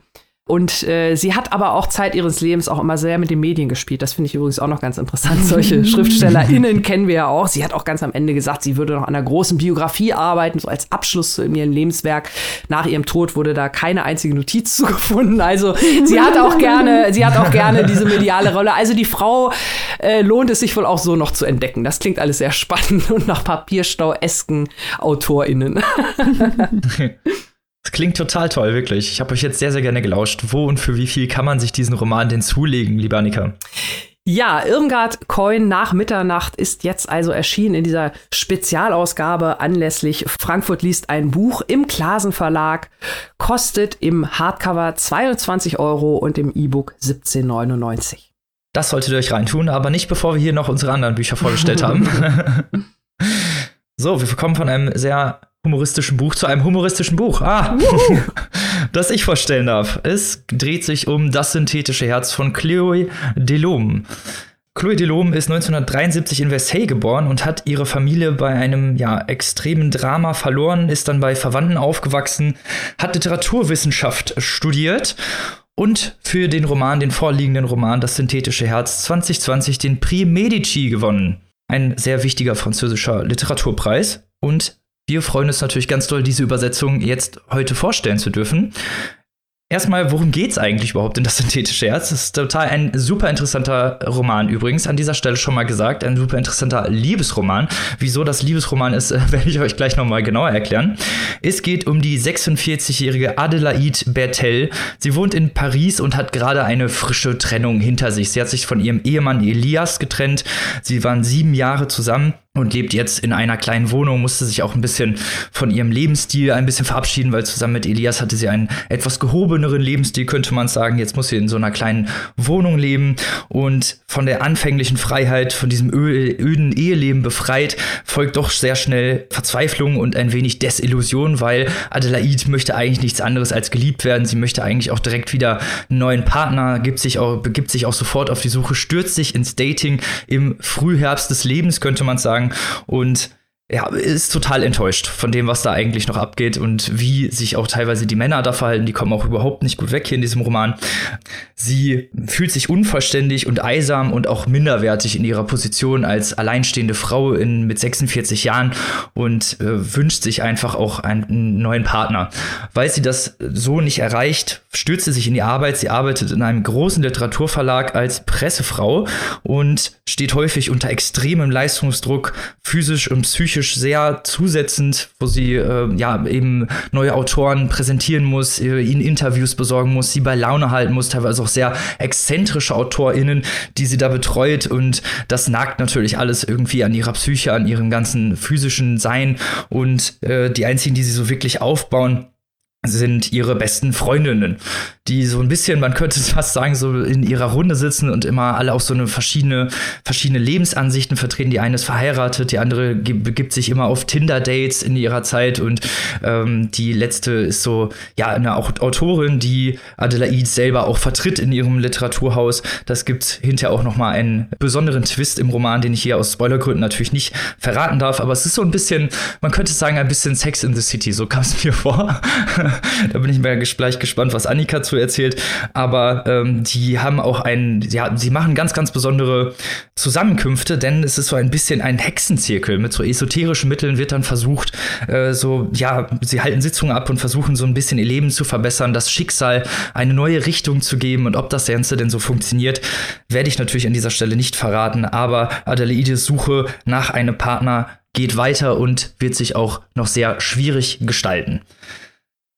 [SPEAKER 3] Und äh, sie hat aber auch Zeit ihres Lebens auch immer sehr mit den Medien gespielt. Das finde ich übrigens auch noch ganz interessant. Solche SchriftstellerInnen kennen wir ja auch. Sie hat auch ganz am Ende gesagt, sie würde noch an einer großen Biografie arbeiten, so als Abschluss in ihrem Lebenswerk. Nach ihrem Tod wurde da keine einzige Notiz zugefunden. Also sie hat auch gerne, sie hat auch gerne diese mediale Rolle. Also die Frau äh, lohnt es sich wohl auch so noch zu entdecken. Das klingt alles sehr spannend und nach Papierstau-esken AutorInnen.
[SPEAKER 1] Das klingt total toll, wirklich. Ich habe euch jetzt sehr, sehr gerne gelauscht. Wo und für wie viel kann man sich diesen Roman denn zulegen, lieber Annika?
[SPEAKER 3] Ja, Irmgard Coin nach Mitternacht ist jetzt also erschienen in dieser Spezialausgabe anlässlich Frankfurt liest ein Buch im Klasen Verlag. Kostet im Hardcover 22 Euro und im E-Book 17,99.
[SPEAKER 1] Das solltet ihr euch reintun, aber nicht bevor wir hier noch unsere anderen Bücher vorgestellt haben. so, wir kommen von einem sehr humoristischen Buch zu einem humoristischen Buch. Ah, das ich vorstellen darf. Es dreht sich um Das synthetische Herz von Chloé Delhomme. Chloé Delhomme ist 1973 in Versailles geboren und hat ihre Familie bei einem ja, extremen Drama verloren, ist dann bei Verwandten aufgewachsen, hat Literaturwissenschaft studiert und für den Roman, den vorliegenden Roman Das synthetische Herz 2020 den Prix Medici gewonnen. Ein sehr wichtiger französischer Literaturpreis. Und wir freuen uns natürlich ganz doll, diese Übersetzung jetzt heute vorstellen zu dürfen. Erstmal, worum geht's eigentlich überhaupt in das synthetische Herz? Das ist total ein super interessanter Roman übrigens. An dieser Stelle schon mal gesagt, ein super interessanter Liebesroman. Wieso das Liebesroman ist, werde ich euch gleich nochmal genauer erklären. Es geht um die 46-jährige Adelaide Bertel. Sie wohnt in Paris und hat gerade eine frische Trennung hinter sich. Sie hat sich von ihrem Ehemann Elias getrennt. Sie waren sieben Jahre zusammen und lebt jetzt in einer kleinen Wohnung, musste sich auch ein bisschen von ihrem Lebensstil ein bisschen verabschieden, weil zusammen mit Elias hatte sie einen etwas gehobeneren Lebensstil, könnte man sagen. Jetzt muss sie in so einer kleinen Wohnung leben und von der anfänglichen Freiheit, von diesem öden Eheleben befreit, folgt doch sehr schnell Verzweiflung und ein wenig Desillusion, weil Adelaide möchte eigentlich nichts anderes als geliebt werden. Sie möchte eigentlich auch direkt wieder einen neuen Partner, gibt sich auch, begibt sich auch sofort auf die Suche, stürzt sich ins Dating im Frühherbst des Lebens, könnte man sagen sagen. Und ja, ist total enttäuscht von dem, was da eigentlich noch abgeht und wie sich auch teilweise die Männer da verhalten. Die kommen auch überhaupt nicht gut weg hier in diesem Roman. Sie fühlt sich unvollständig und eisam und auch minderwertig in ihrer Position als alleinstehende Frau in, mit 46 Jahren und äh, wünscht sich einfach auch einen neuen Partner. Weil sie das so nicht erreicht, stürzt sie sich in die Arbeit. Sie arbeitet in einem großen Literaturverlag als Pressefrau und steht häufig unter extremem Leistungsdruck, physisch und psychisch psychisch sehr zusetzend, wo sie äh, ja eben neue Autoren präsentieren muss, äh, ihnen Interviews besorgen muss, sie bei Laune halten muss, teilweise auch sehr exzentrische AutorInnen, die sie da betreut. Und das nagt natürlich alles irgendwie an ihrer Psyche, an ihrem ganzen physischen Sein. Und äh, die einzigen, die sie so wirklich aufbauen, sind ihre besten Freundinnen, die so ein bisschen, man könnte fast sagen, so in ihrer Runde sitzen und immer alle auch so eine verschiedene, verschiedene Lebensansichten vertreten. Die eine ist verheiratet, die andere begibt sich immer auf Tinder-Dates in ihrer Zeit und ähm, die letzte ist so, ja, eine Autorin, die Adelaide selber auch vertritt in ihrem Literaturhaus. Das gibt hinterher auch nochmal einen besonderen Twist im Roman, den ich hier aus Spoilergründen natürlich nicht verraten darf, aber es ist so ein bisschen, man könnte sagen, ein bisschen Sex in the City, so kam es mir vor. da bin ich mal gleich gespannt, was Annika zu erzählt. Aber ähm, die haben auch ein, ja, sie machen ganz, ganz besondere Zusammenkünfte, denn es ist so ein bisschen ein Hexenzirkel. Mit so esoterischen Mitteln wird dann versucht, äh, so, ja, sie halten Sitzungen ab und versuchen so ein bisschen ihr Leben zu verbessern, das Schicksal eine neue Richtung zu geben. Und ob das Ganze denn so funktioniert, werde ich natürlich an dieser Stelle nicht verraten. Aber Adelaides Suche nach einem Partner geht weiter und wird sich auch noch sehr schwierig gestalten.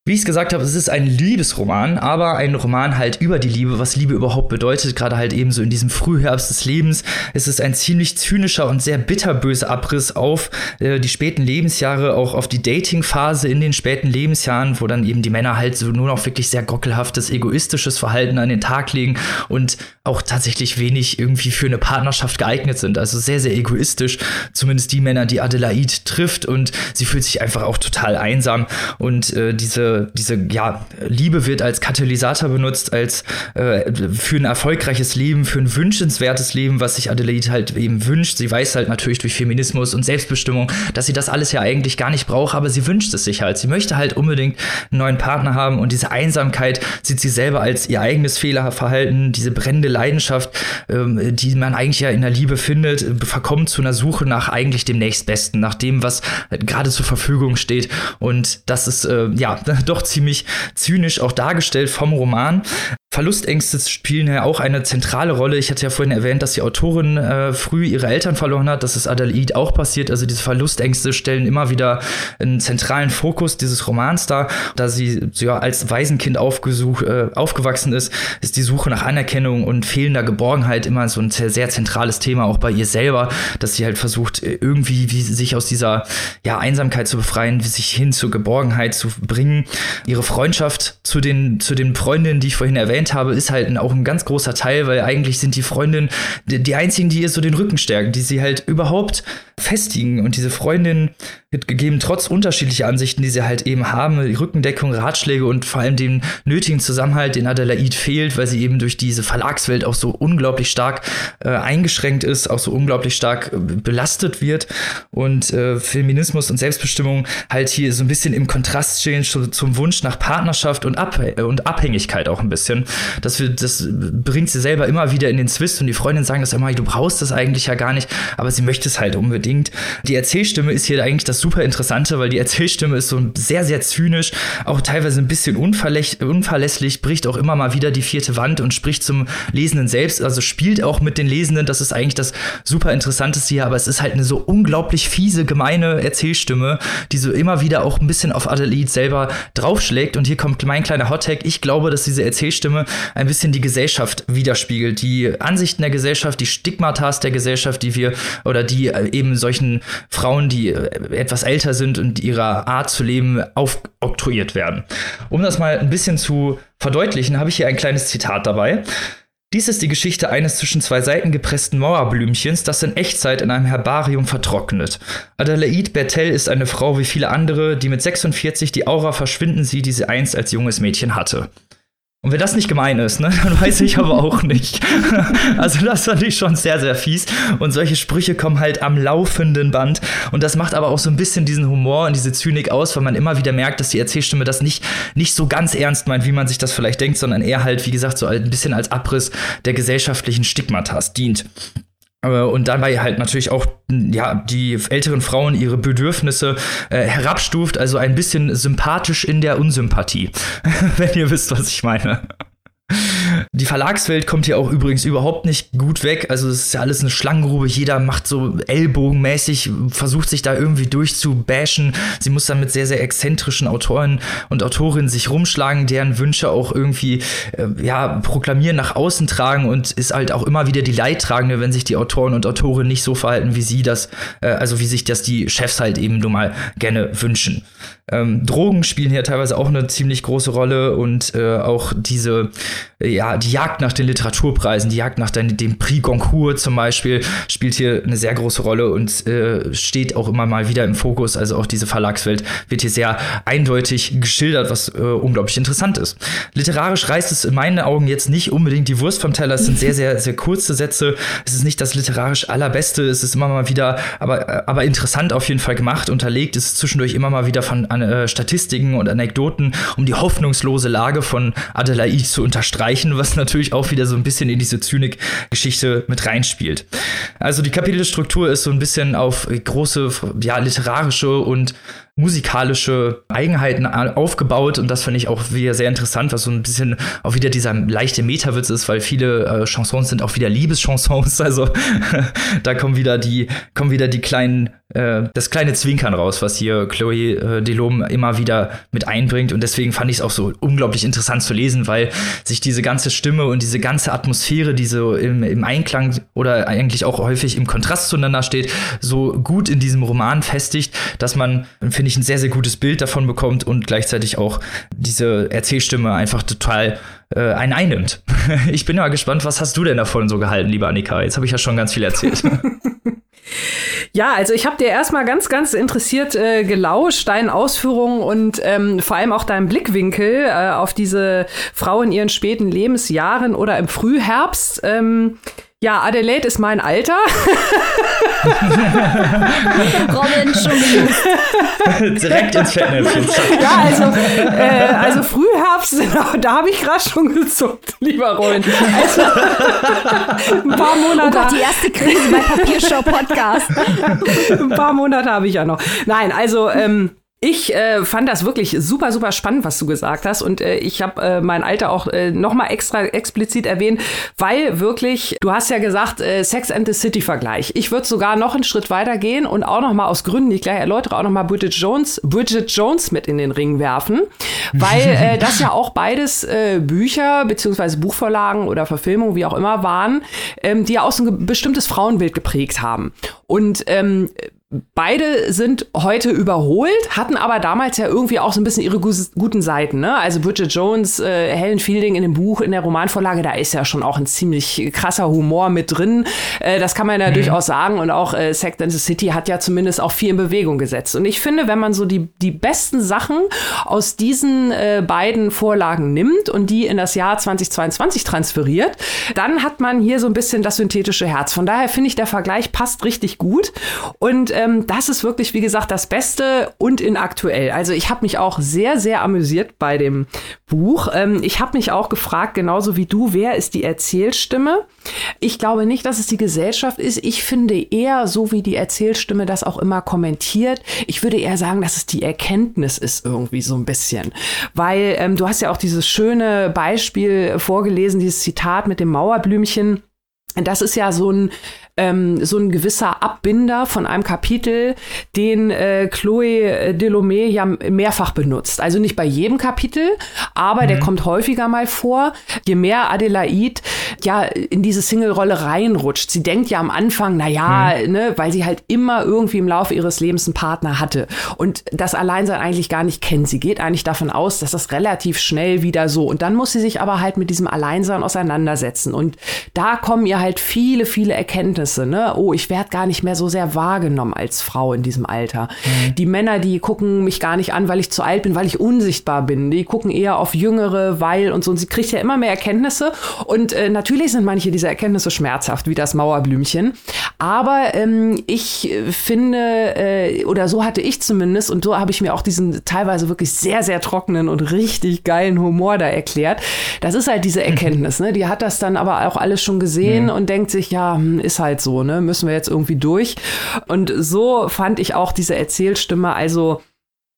[SPEAKER 1] Wie ich es gesagt habe, es ist ein Liebesroman, aber ein Roman halt über die Liebe, was Liebe überhaupt bedeutet, gerade halt eben so in diesem Frühherbst des Lebens. Es ist ein ziemlich zynischer und sehr bitterböser Abriss auf äh, die späten Lebensjahre, auch auf die Datingphase in den späten Lebensjahren, wo dann eben die Männer halt so nur noch wirklich sehr gockelhaftes, egoistisches Verhalten an den Tag legen und auch tatsächlich wenig irgendwie für eine Partnerschaft geeignet sind. Also sehr, sehr egoistisch, zumindest die Männer, die Adelaide trifft und sie fühlt sich einfach auch total einsam und äh, diese diese, ja, Liebe wird als Katalysator benutzt, als äh, für ein erfolgreiches Leben, für ein wünschenswertes Leben, was sich Adelaide halt eben wünscht. Sie weiß halt natürlich durch Feminismus und Selbstbestimmung, dass sie das alles ja eigentlich gar nicht braucht, aber sie wünscht es sich halt. Sie möchte halt unbedingt einen neuen Partner haben und diese Einsamkeit sieht sie selber als ihr eigenes Fehlerverhalten, diese brennende Leidenschaft, ähm, die man eigentlich ja in der Liebe findet, verkommt zu einer Suche nach eigentlich dem nächstbesten, nach dem, was gerade zur Verfügung steht. Und das ist, äh, ja, doch ziemlich zynisch auch dargestellt vom Roman. Verlustängste spielen ja auch eine zentrale Rolle. Ich hatte ja vorhin erwähnt, dass die Autorin äh, früh ihre Eltern verloren hat. Das ist Adelaide auch passiert. Also diese Verlustängste stellen immer wieder einen zentralen Fokus dieses Romans dar. Da sie ja, als Waisenkind aufgesucht, äh, aufgewachsen ist, ist die Suche nach Anerkennung und fehlender Geborgenheit immer so ein sehr, sehr zentrales Thema, auch bei ihr selber, dass sie halt versucht, irgendwie wie sich aus dieser ja, Einsamkeit zu befreien, sich hin zur Geborgenheit zu bringen. Ihre Freundschaft zu den, zu den Freundinnen, die ich vorhin erwähnt erwähnt habe, ist halt auch ein ganz großer Teil, weil eigentlich sind die Freundinnen die, die einzigen, die ihr so den Rücken stärken, die sie halt überhaupt festigen. Und diese Freundin wird gegeben, trotz unterschiedlicher Ansichten, die sie halt eben haben, die Rückendeckung, Ratschläge und vor allem den nötigen Zusammenhalt, den Adelaide fehlt, weil sie eben durch diese Verlagswelt auch so unglaublich stark äh, eingeschränkt ist, auch so unglaublich stark äh, belastet wird. Und äh, Feminismus und Selbstbestimmung halt hier so ein bisschen im Kontrast stehen zum Wunsch nach Partnerschaft und, Ab und Abhängigkeit auch ein bisschen. Das, das bringt sie selber immer wieder in den Zwist und die Freundinnen sagen das immer, du brauchst das eigentlich ja gar nicht, aber sie möchte es halt unbedingt. Die Erzählstimme ist hier eigentlich das super Interessante, weil die Erzählstimme ist so sehr, sehr zynisch, auch teilweise ein bisschen unverlässlich, bricht auch immer mal wieder die vierte Wand und spricht zum Lesenden selbst, also spielt auch mit den Lesenden, das ist eigentlich das super Interessanteste hier, aber es ist halt eine so unglaublich fiese, gemeine Erzählstimme, die so immer wieder auch ein bisschen auf Adelaide selber draufschlägt und hier kommt mein kleiner Hottag. Ich glaube, dass diese Erzählstimme ein bisschen die Gesellschaft widerspiegelt, die Ansichten der Gesellschaft, die Stigmatas der Gesellschaft, die wir oder die äh, eben solchen Frauen, die äh, etwas älter sind und ihrer Art zu leben aufoktroyiert werden. Um das mal ein bisschen zu verdeutlichen, habe ich hier ein kleines Zitat dabei. Dies ist die Geschichte eines zwischen zwei Seiten gepressten Mauerblümchens, das in Echtzeit in einem Herbarium vertrocknet. Adelaide Bertel ist eine Frau wie viele andere, die mit 46 die Aura verschwinden sieht, die sie einst als junges Mädchen hatte. Und wenn das nicht gemein ist, ne, dann weiß ich aber auch nicht. also das fand ich schon sehr, sehr fies. Und solche Sprüche kommen halt am laufenden Band. Und das macht aber auch so ein bisschen diesen Humor und diese Zynik aus, weil man immer wieder merkt, dass die Erzählstimme das nicht, nicht so ganz ernst meint, wie man sich das vielleicht denkt, sondern eher halt, wie gesagt, so ein bisschen als Abriss der gesellschaftlichen Stigmatas dient. Äh, und dabei halt natürlich auch ja die älteren Frauen ihre Bedürfnisse äh, herabstuft, also ein bisschen sympathisch in der Unsympathie, wenn ihr wisst, was ich meine. Die Verlagswelt kommt hier auch übrigens überhaupt nicht gut weg. Also es ist ja alles eine Schlangengrube. Jeder macht so ellbogenmäßig, versucht sich da irgendwie durchzubashen. Sie muss dann mit sehr, sehr exzentrischen Autoren und Autorinnen sich rumschlagen, deren Wünsche auch irgendwie äh, ja, proklamieren, nach außen tragen und ist halt auch immer wieder die Leidtragende, wenn sich die Autoren und Autorinnen nicht so verhalten, wie sie das, äh, also wie sich das die Chefs halt eben nun mal gerne wünschen. Ähm, Drogen spielen hier teilweise auch eine ziemlich große Rolle und äh, auch diese, ja, die Jagd nach den Literaturpreisen, die Jagd nach den, dem Prix Goncourt zum Beispiel, spielt hier eine sehr große Rolle und äh, steht auch immer mal wieder im Fokus. Also auch diese Verlagswelt wird hier sehr eindeutig geschildert, was äh, unglaublich interessant ist. Literarisch reißt es in meinen Augen jetzt nicht unbedingt die Wurst vom Teller. Es sind sehr, sehr, sehr kurze Sätze. Es ist nicht das literarisch allerbeste. Es ist immer mal wieder, aber, äh, aber interessant auf jeden Fall gemacht. Unterlegt ist zwischendurch immer mal wieder von an, äh, Statistiken und Anekdoten, um die hoffnungslose Lage von Adelaide zu unterstreichen, was natürlich auch wieder so ein bisschen in diese Zynik-Geschichte mit reinspielt. Also die Kapitelstruktur ist so ein bisschen auf große, ja, literarische und musikalische Eigenheiten aufgebaut und das finde ich auch wieder sehr interessant, was so ein bisschen auch wieder dieser leichte Metawitz ist, weil viele äh, Chansons sind auch wieder Liebeschansons, also da kommen wieder die kommen wieder die kleinen äh, das kleine Zwinkern raus, was hier Chloe äh, Delhomme immer wieder mit einbringt. Und deswegen fand ich es auch so unglaublich interessant zu lesen, weil sich diese ganze Stimme und diese ganze Atmosphäre, die so im, im Einklang oder eigentlich auch häufig im Kontrast zueinander steht, so gut in diesem Roman festigt, dass man, finde ich, ein sehr, sehr gutes Bild davon bekommt und gleichzeitig auch diese Erzählstimme einfach total äh, einen einnimmt. Ich bin ja gespannt, was hast du denn davon so gehalten, lieber Annika? Jetzt habe ich ja schon ganz viel erzählt.
[SPEAKER 3] Ja, also ich habe dir erstmal ganz, ganz interessiert äh, gelauscht, deinen Ausführungen und ähm, vor allem auch deinem Blickwinkel äh, auf diese Frau in ihren späten Lebensjahren oder im Frühherbst. Ähm, ja, Adelaide ist mein Alter.
[SPEAKER 2] Robin schon
[SPEAKER 1] Direkt ins Fettnäpfchen.
[SPEAKER 3] Ja, also, äh, also Frühherbst, da habe ich gerade schon gezuckt, lieber Robin. Also, ein paar Monate.
[SPEAKER 2] Oh Gott, die erste Krise bei Papierschau Podcast.
[SPEAKER 3] ein paar Monate habe ich ja noch. Nein, also ähm, ich äh, fand das wirklich super, super spannend, was du gesagt hast. Und äh, ich habe äh, mein Alter auch äh, noch mal extra explizit erwähnt, weil wirklich, du hast ja gesagt, äh, Sex and the City-Vergleich. Ich würde sogar noch einen Schritt weiter gehen und auch noch mal aus Gründen, die ich gleich erläutere, auch noch mal Bridget Jones, Bridget Jones mit in den Ring werfen. Weil äh, das ja auch beides äh, Bücher beziehungsweise Buchvorlagen oder Verfilmungen, wie auch immer, waren, ähm, die ja auch so ein bestimmtes Frauenbild geprägt haben. Und ähm, Beide sind heute überholt, hatten aber damals ja irgendwie auch so ein bisschen ihre guten Seiten. Ne? Also Bridget Jones, äh, Helen Fielding in dem Buch, in der Romanvorlage, da ist ja schon auch ein ziemlich krasser Humor mit drin. Äh, das kann man ja mhm. durchaus sagen. Und auch äh, Sex and the City hat ja zumindest auch viel in Bewegung gesetzt. Und ich finde, wenn man so die, die besten Sachen aus diesen äh, beiden Vorlagen nimmt und die in das Jahr 2022 transferiert, dann hat man hier so ein bisschen das synthetische Herz. Von daher finde ich, der Vergleich passt richtig gut. Und ähm, das ist wirklich, wie gesagt, das Beste und in aktuell. Also ich habe mich auch sehr, sehr amüsiert bei dem Buch. Ähm, ich habe mich auch gefragt, genauso wie du, wer ist die Erzählstimme? Ich glaube nicht, dass es die Gesellschaft ist. Ich finde eher, so wie die Erzählstimme das auch immer kommentiert, ich würde eher sagen, dass es die Erkenntnis ist irgendwie so ein bisschen. Weil ähm, du hast ja auch dieses schöne Beispiel vorgelesen, dieses Zitat mit dem Mauerblümchen. Das ist ja so ein ähm, so ein gewisser Abbinder von einem Kapitel, den äh, Chloe Delomé ja mehrfach benutzt. Also nicht bei jedem Kapitel, aber mhm. der kommt häufiger mal vor. Je mehr Adelaide ja in diese Single-Rolle reinrutscht. Sie denkt ja am Anfang, na ja, mhm. ne, weil sie halt immer irgendwie im Laufe ihres Lebens einen Partner hatte und das Alleinsein eigentlich gar nicht kennt. Sie geht eigentlich davon aus, dass das relativ schnell wieder so und dann muss sie sich aber halt mit diesem Alleinsein auseinandersetzen und da kommen ihr halt viele, viele Erkenntnisse Erkenntnisse, ne? Oh, ich werde gar nicht mehr so sehr wahrgenommen als Frau in diesem Alter. Mhm. Die Männer, die gucken mich gar nicht an, weil ich zu alt bin, weil ich unsichtbar bin. Die gucken eher auf Jüngere, weil und so. Und sie kriegt ja immer mehr Erkenntnisse. Und äh, natürlich sind manche dieser Erkenntnisse schmerzhaft, wie das Mauerblümchen. Aber ähm, ich finde, äh, oder so hatte ich zumindest, und so habe ich mir auch diesen teilweise wirklich sehr, sehr trockenen und richtig geilen Humor da erklärt. Das ist halt diese Erkenntnis, ne? Die hat das dann aber auch alles schon gesehen mhm. und denkt sich, ja, hm, ist halt halt so, ne? Müssen wir jetzt irgendwie durch. Und so fand ich auch diese Erzählstimme also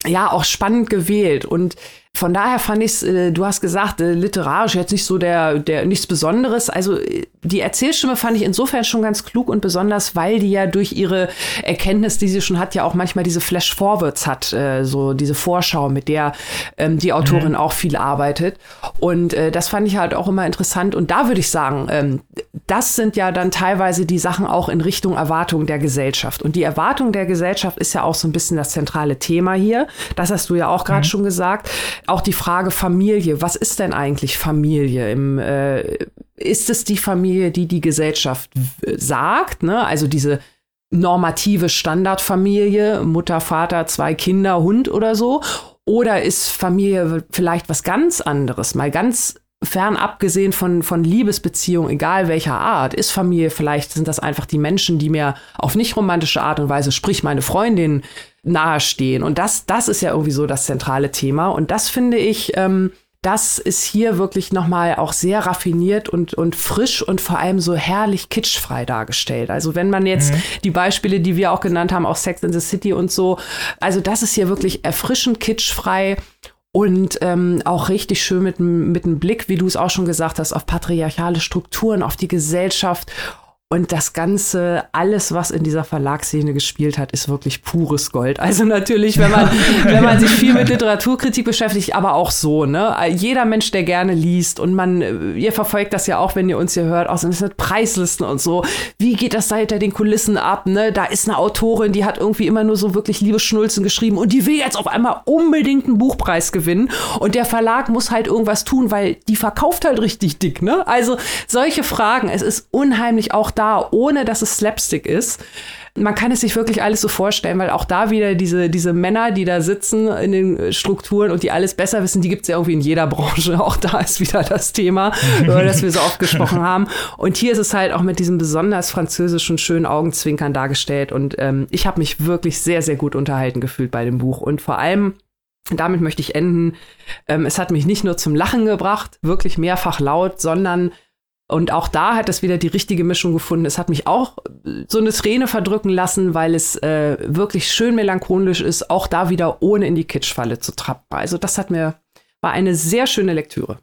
[SPEAKER 3] ja auch spannend gewählt und von daher fand ich äh, du hast gesagt, äh, literarisch jetzt nicht so der, der nichts Besonderes. Also äh, die Erzählstimme fand ich insofern schon ganz klug und besonders, weil die ja durch ihre Erkenntnis, die sie schon hat, ja auch manchmal diese Flash-Forwards hat, äh, so diese Vorschau, mit der ähm, die Autorin mhm. auch viel arbeitet. Und äh, das fand ich halt auch immer interessant. Und da würde ich sagen, ähm, das sind ja dann teilweise die Sachen auch in Richtung Erwartung der Gesellschaft. Und die Erwartung der Gesellschaft ist ja auch so ein bisschen das zentrale Thema hier. Das hast du ja auch gerade mhm. schon gesagt auch die Frage Familie. Was ist denn eigentlich Familie? Im, äh, ist es die Familie, die die Gesellschaft sagt? Ne? Also diese normative Standardfamilie, Mutter, Vater, zwei Kinder, Hund oder so? Oder ist Familie vielleicht was ganz anderes, mal ganz fern abgesehen von, von Liebesbeziehungen, egal welcher Art, ist Familie vielleicht, sind das einfach die Menschen, die mir auf nicht romantische Art und Weise, sprich meine Freundin, nahestehen. Und das, das ist ja irgendwie so das zentrale Thema. Und das finde ich, ähm, das ist hier wirklich nochmal auch sehr raffiniert und, und frisch und vor allem so herrlich kitschfrei dargestellt. Also wenn man jetzt mhm. die Beispiele, die wir auch genannt haben, auch Sex in the City und so, also das ist hier wirklich erfrischend kitschfrei und ähm, auch richtig schön mit, mit einem Blick, wie du es auch schon gesagt hast, auf patriarchale Strukturen, auf die Gesellschaft und das Ganze, alles, was in dieser Verlagsszene gespielt hat, ist wirklich pures Gold. Also natürlich, wenn man, wenn man sich viel mit Literaturkritik beschäftigt, aber auch so, ne? Jeder Mensch, der gerne liest und man, ihr verfolgt das ja auch, wenn ihr uns hier hört, außerdem mit Preislisten und so. Wie geht das da hinter den Kulissen ab, ne? Da ist eine Autorin, die hat irgendwie immer nur so wirklich liebe Schnulzen geschrieben und die will jetzt auf einmal unbedingt einen Buchpreis gewinnen und der Verlag muss halt irgendwas tun, weil die verkauft halt richtig dick, ne? Also solche Fragen, es ist unheimlich auch da, ohne dass es Slapstick ist. Man kann es sich wirklich alles so vorstellen, weil auch da wieder diese, diese Männer, die da sitzen in den Strukturen und die alles besser wissen, die gibt es ja irgendwie in jeder Branche. Auch da ist wieder das Thema, über das wir so oft gesprochen haben. Und hier ist es halt auch mit diesem besonders französischen schönen Augenzwinkern dargestellt. Und ähm, ich habe mich wirklich sehr, sehr gut unterhalten gefühlt bei dem Buch. Und vor allem damit möchte ich enden. Ähm, es hat mich nicht nur zum Lachen gebracht, wirklich mehrfach laut, sondern und auch da hat es wieder die richtige Mischung gefunden. Es hat mich auch so eine Träne verdrücken lassen, weil es äh, wirklich schön melancholisch ist, auch da wieder ohne in die Kitschfalle zu trappen. Also das hat mir, war eine sehr schöne Lektüre.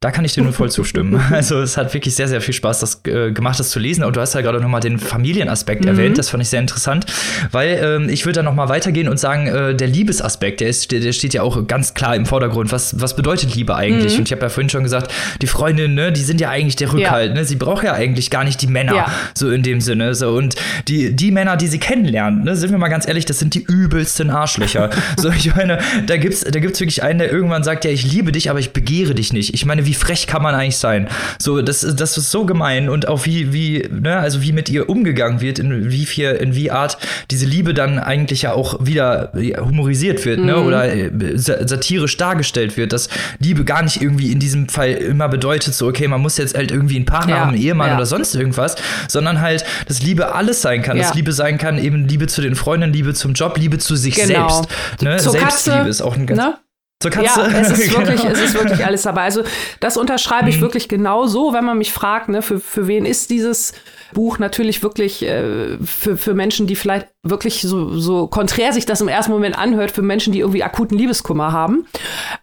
[SPEAKER 1] Da kann ich dir nur voll zustimmen. Also es hat wirklich sehr, sehr viel Spaß das, äh, gemacht, das zu lesen. Und du hast ja gerade noch mal den Familienaspekt mhm. erwähnt. Das fand ich sehr interessant, weil ähm, ich würde da noch mal weitergehen und sagen, äh, der Liebesaspekt, der, ist, der, der, steht ja auch ganz klar im Vordergrund. Was, was bedeutet Liebe eigentlich? Mhm. Und ich habe ja vorhin schon gesagt, die Freundinnen, ne, die sind ja eigentlich der Rückhalt. Ja. Ne? Sie braucht ja eigentlich gar nicht die Männer, ja. so in dem Sinne. So. Und die, die Männer, die sie kennenlernen, ne, sind wir mal ganz ehrlich, das sind die übelsten Arschlöcher. so, ich meine, da gibt's, da gibt's wirklich einen, der irgendwann sagt, ja, ich liebe dich, aber ich begehre dich nicht. Ich meine, wie frech kann man eigentlich sein? So, das, das ist so gemein und auch wie, wie, ne, also wie mit ihr umgegangen wird, in wie viel, in wie Art diese Liebe dann eigentlich ja auch wieder humorisiert wird, ne, mhm. oder äh, satirisch dargestellt wird, dass Liebe gar nicht irgendwie in diesem Fall immer bedeutet, so, okay, man muss jetzt halt irgendwie einen Partner ja. haben, einen Ehemann ja. oder sonst irgendwas, sondern halt, dass Liebe alles sein kann, ja. dass Liebe sein kann, eben Liebe zu den Freunden, Liebe zum Job, Liebe zu sich genau. selbst. Ne?
[SPEAKER 3] Zur Selbstliebe Katze, ist auch ein ganz. Ne? Zur Katze. Ja, es ist wirklich, genau. es ist wirklich alles dabei. Also das unterschreibe ich mhm. wirklich genau so, wenn man mich fragt, ne, für, für wen ist dieses Buch natürlich wirklich äh, für, für Menschen, die vielleicht wirklich so, so konträr sich das im ersten Moment anhört, für Menschen, die irgendwie akuten Liebeskummer haben,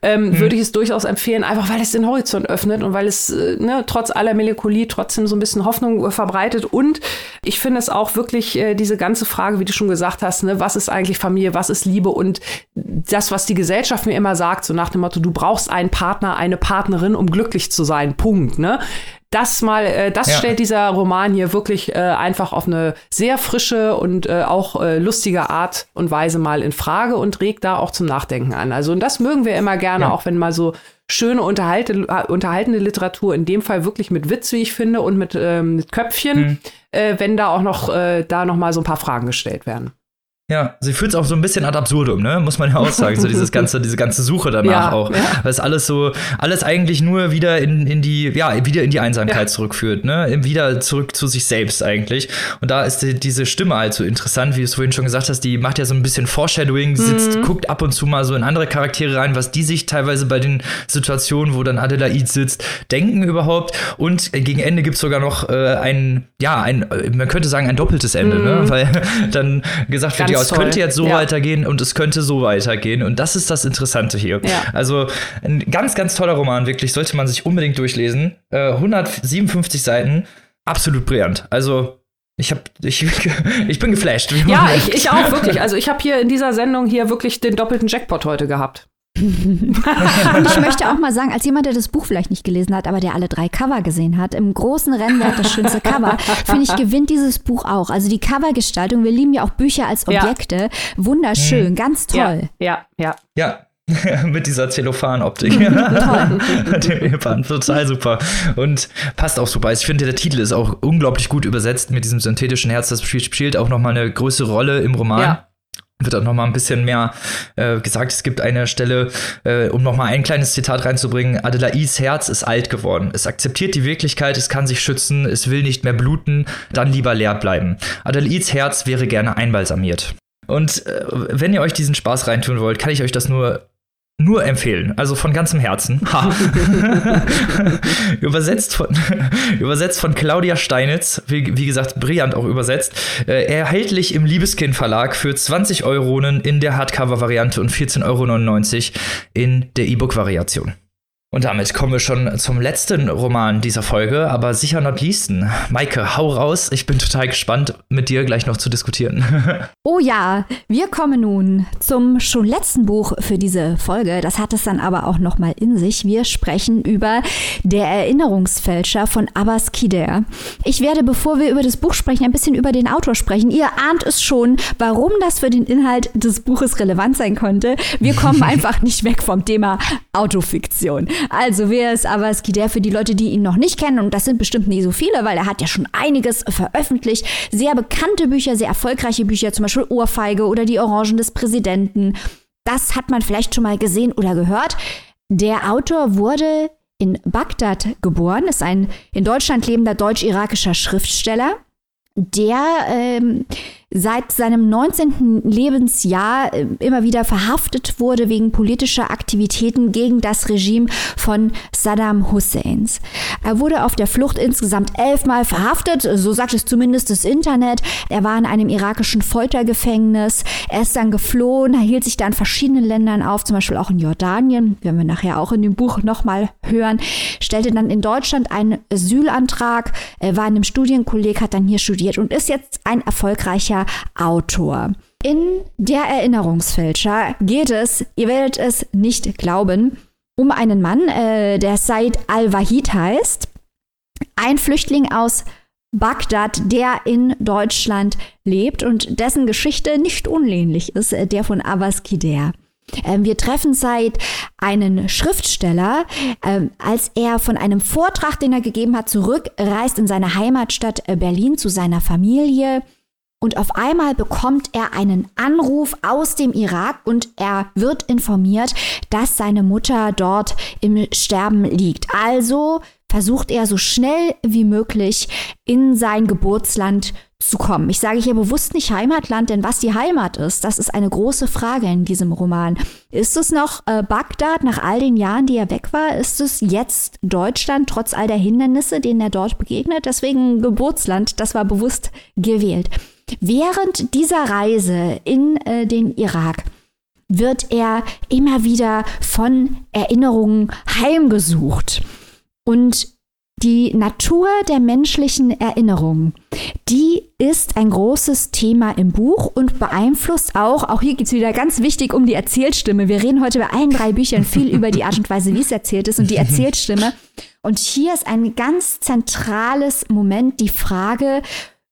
[SPEAKER 3] ähm, mhm. würde ich es durchaus empfehlen, einfach weil es den Horizont öffnet und weil es äh, ne, trotz aller Melancholie trotzdem so ein bisschen Hoffnung äh, verbreitet. Und ich finde es auch wirklich äh, diese ganze Frage, wie du schon gesagt hast, ne, was ist eigentlich Familie, was ist Liebe und das, was die Gesellschaft mir immer sagt, so nach dem Motto, du brauchst einen Partner, eine Partnerin, um glücklich zu sein. Punkt. Ne? das mal, äh, das ja. stellt dieser Roman hier wirklich äh, einfach auf eine sehr frische und äh, auch äh, lustige Art und Weise mal in Frage und regt da auch zum Nachdenken an. Also und das mögen wir immer gerne, ja. auch wenn mal so schöne unterhalte, unterhaltende Literatur, in dem Fall wirklich mit Witz, wie ich finde, und mit, ähm, mit Köpfchen, mhm. äh, wenn da auch noch äh, da noch mal so ein paar Fragen gestellt werden.
[SPEAKER 1] Ja, sie fühlt es auch so ein bisschen ad absurdum, ne? Muss man ja auch sagen. So dieses ganze, diese ganze Suche danach ja, auch. Ja. Weil es alles so, alles eigentlich nur wieder in, in die, ja, wieder in die Einsamkeit ja. zurückführt, ne? Wieder zurück zu sich selbst eigentlich. Und da ist die, diese Stimme halt so interessant, wie du es vorhin schon gesagt hast, die macht ja so ein bisschen Foreshadowing, sitzt, mhm. guckt ab und zu mal so in andere Charaktere rein, was die sich teilweise bei den Situationen, wo dann Adelaide sitzt, denken überhaupt. Und gegen Ende gibt es sogar noch äh, ein, ja, ein, man könnte sagen, ein doppeltes Ende, ne? mhm. ne? Weil dann gesagt wird, ja, es könnte jetzt so ja. weitergehen und es könnte so weitergehen. Und das ist das Interessante hier. Ja. Also ein ganz, ganz toller Roman, wirklich, sollte man sich unbedingt durchlesen. Äh, 157 Seiten, absolut brillant. Also ich hab, ich, ich bin geflasht.
[SPEAKER 3] Ja, ich, ich auch wirklich. Also ich habe hier in dieser Sendung hier wirklich den doppelten Jackpot heute gehabt.
[SPEAKER 2] Und ich möchte auch mal sagen, als jemand, der das Buch vielleicht nicht gelesen hat, aber der alle drei Cover gesehen hat, im großen Rennwert das schönste Cover, finde ich, gewinnt dieses Buch auch. Also die Covergestaltung, wir lieben ja auch Bücher als Objekte. Ja. Wunderschön, mhm. ganz toll.
[SPEAKER 3] Ja, ja.
[SPEAKER 1] Ja, mit dieser Zellophan-Optik. Dem total super. Und passt auch super. Ich finde, der Titel ist auch unglaublich gut übersetzt mit diesem synthetischen Herz. Das spielt auch nochmal eine größere Rolle im Roman. Ja wird auch noch mal ein bisschen mehr äh, gesagt. Es gibt eine Stelle, äh, um noch mal ein kleines Zitat reinzubringen. Adelaids Herz ist alt geworden. Es akzeptiert die Wirklichkeit, es kann sich schützen, es will nicht mehr bluten, dann lieber leer bleiben. Adelaids Herz wäre gerne einbalsamiert. Und äh, wenn ihr euch diesen Spaß reintun wollt, kann ich euch das nur nur empfehlen, also von ganzem Herzen. übersetzt, von, übersetzt von Claudia Steinitz, wie, wie gesagt, brillant auch übersetzt. Äh, erhältlich im Liebeskind Verlag für 20 Euronen in der Hardcover-Variante und 14,99 Euro in der E-Book-Variation. Und damit kommen wir schon zum letzten Roman dieser Folge, aber sicher not leasten. Maike, hau raus. Ich bin total gespannt, mit dir gleich noch zu diskutieren.
[SPEAKER 2] oh ja, wir kommen nun zum schon letzten Buch für diese Folge. Das hat es dann aber auch noch mal in sich. Wir sprechen über Der Erinnerungsfälscher von Abbas Kider. Ich werde, bevor wir über das Buch sprechen, ein bisschen über den Autor sprechen. Ihr ahnt es schon, warum das für den Inhalt des Buches relevant sein konnte. Wir kommen einfach nicht weg vom Thema Autofiktion. Also, wer ist Abbas Kider für die Leute, die ihn noch nicht kennen? Und das sind bestimmt nicht so viele, weil er hat ja schon einiges veröffentlicht. Sehr bekannte Bücher, sehr erfolgreiche Bücher, zum Beispiel Ohrfeige oder Die Orangen des Präsidenten. Das hat man vielleicht schon mal gesehen oder gehört. Der Autor wurde in Bagdad geboren, ist ein in Deutschland lebender deutsch-irakischer Schriftsteller, der ähm, seit seinem 19. Lebensjahr äh, immer wieder verhaftet wurde wegen politischer Aktivitäten gegen das Regime von Saddam Husseins. Er wurde auf der Flucht insgesamt elfmal verhaftet, so sagt es zumindest das Internet. Er war in einem irakischen Foltergefängnis. Er ist dann geflohen, er hielt sich da in verschiedenen Ländern auf, zum Beispiel auch in Jordanien, werden wir nachher auch in dem Buch nochmal hören, stellte dann in Deutschland einen Asylantrag, war in einem Studienkolleg, hat dann hier studiert und ist jetzt ein erfolgreicher Autor. In Der Erinnerungsfälscher geht es, ihr werdet es nicht glauben, um einen Mann, äh, der Said al-Wahid heißt, ein Flüchtling aus Bagdad, der in Deutschland lebt und dessen Geschichte nicht unähnlich ist äh, der von Abbas Kider. Ähm, wir treffen seit einen Schriftsteller, ähm, als er von einem Vortrag, den er gegeben hat, zurückreist in seine Heimatstadt äh, Berlin zu seiner Familie. Und auf einmal bekommt er einen Anruf aus dem Irak und er wird informiert, dass seine Mutter dort im Sterben liegt. Also versucht er so schnell wie möglich in sein Geburtsland zu kommen. Ich sage hier bewusst nicht Heimatland, denn was die Heimat ist, das ist eine große Frage in diesem Roman. Ist es noch äh, Bagdad nach all den Jahren, die er weg war? Ist es jetzt Deutschland trotz all der Hindernisse, denen er dort begegnet? Deswegen Geburtsland, das war bewusst gewählt. Während dieser Reise in äh, den Irak wird er immer wieder von Erinnerungen heimgesucht. Und die Natur der menschlichen Erinnerung, die ist ein großes Thema im Buch und beeinflusst auch, auch hier geht es wieder ganz wichtig um die Erzählstimme. Wir reden heute bei allen drei Büchern viel über die Art und Weise, wie es erzählt ist und die Erzählstimme. Und hier ist ein ganz zentrales Moment die Frage,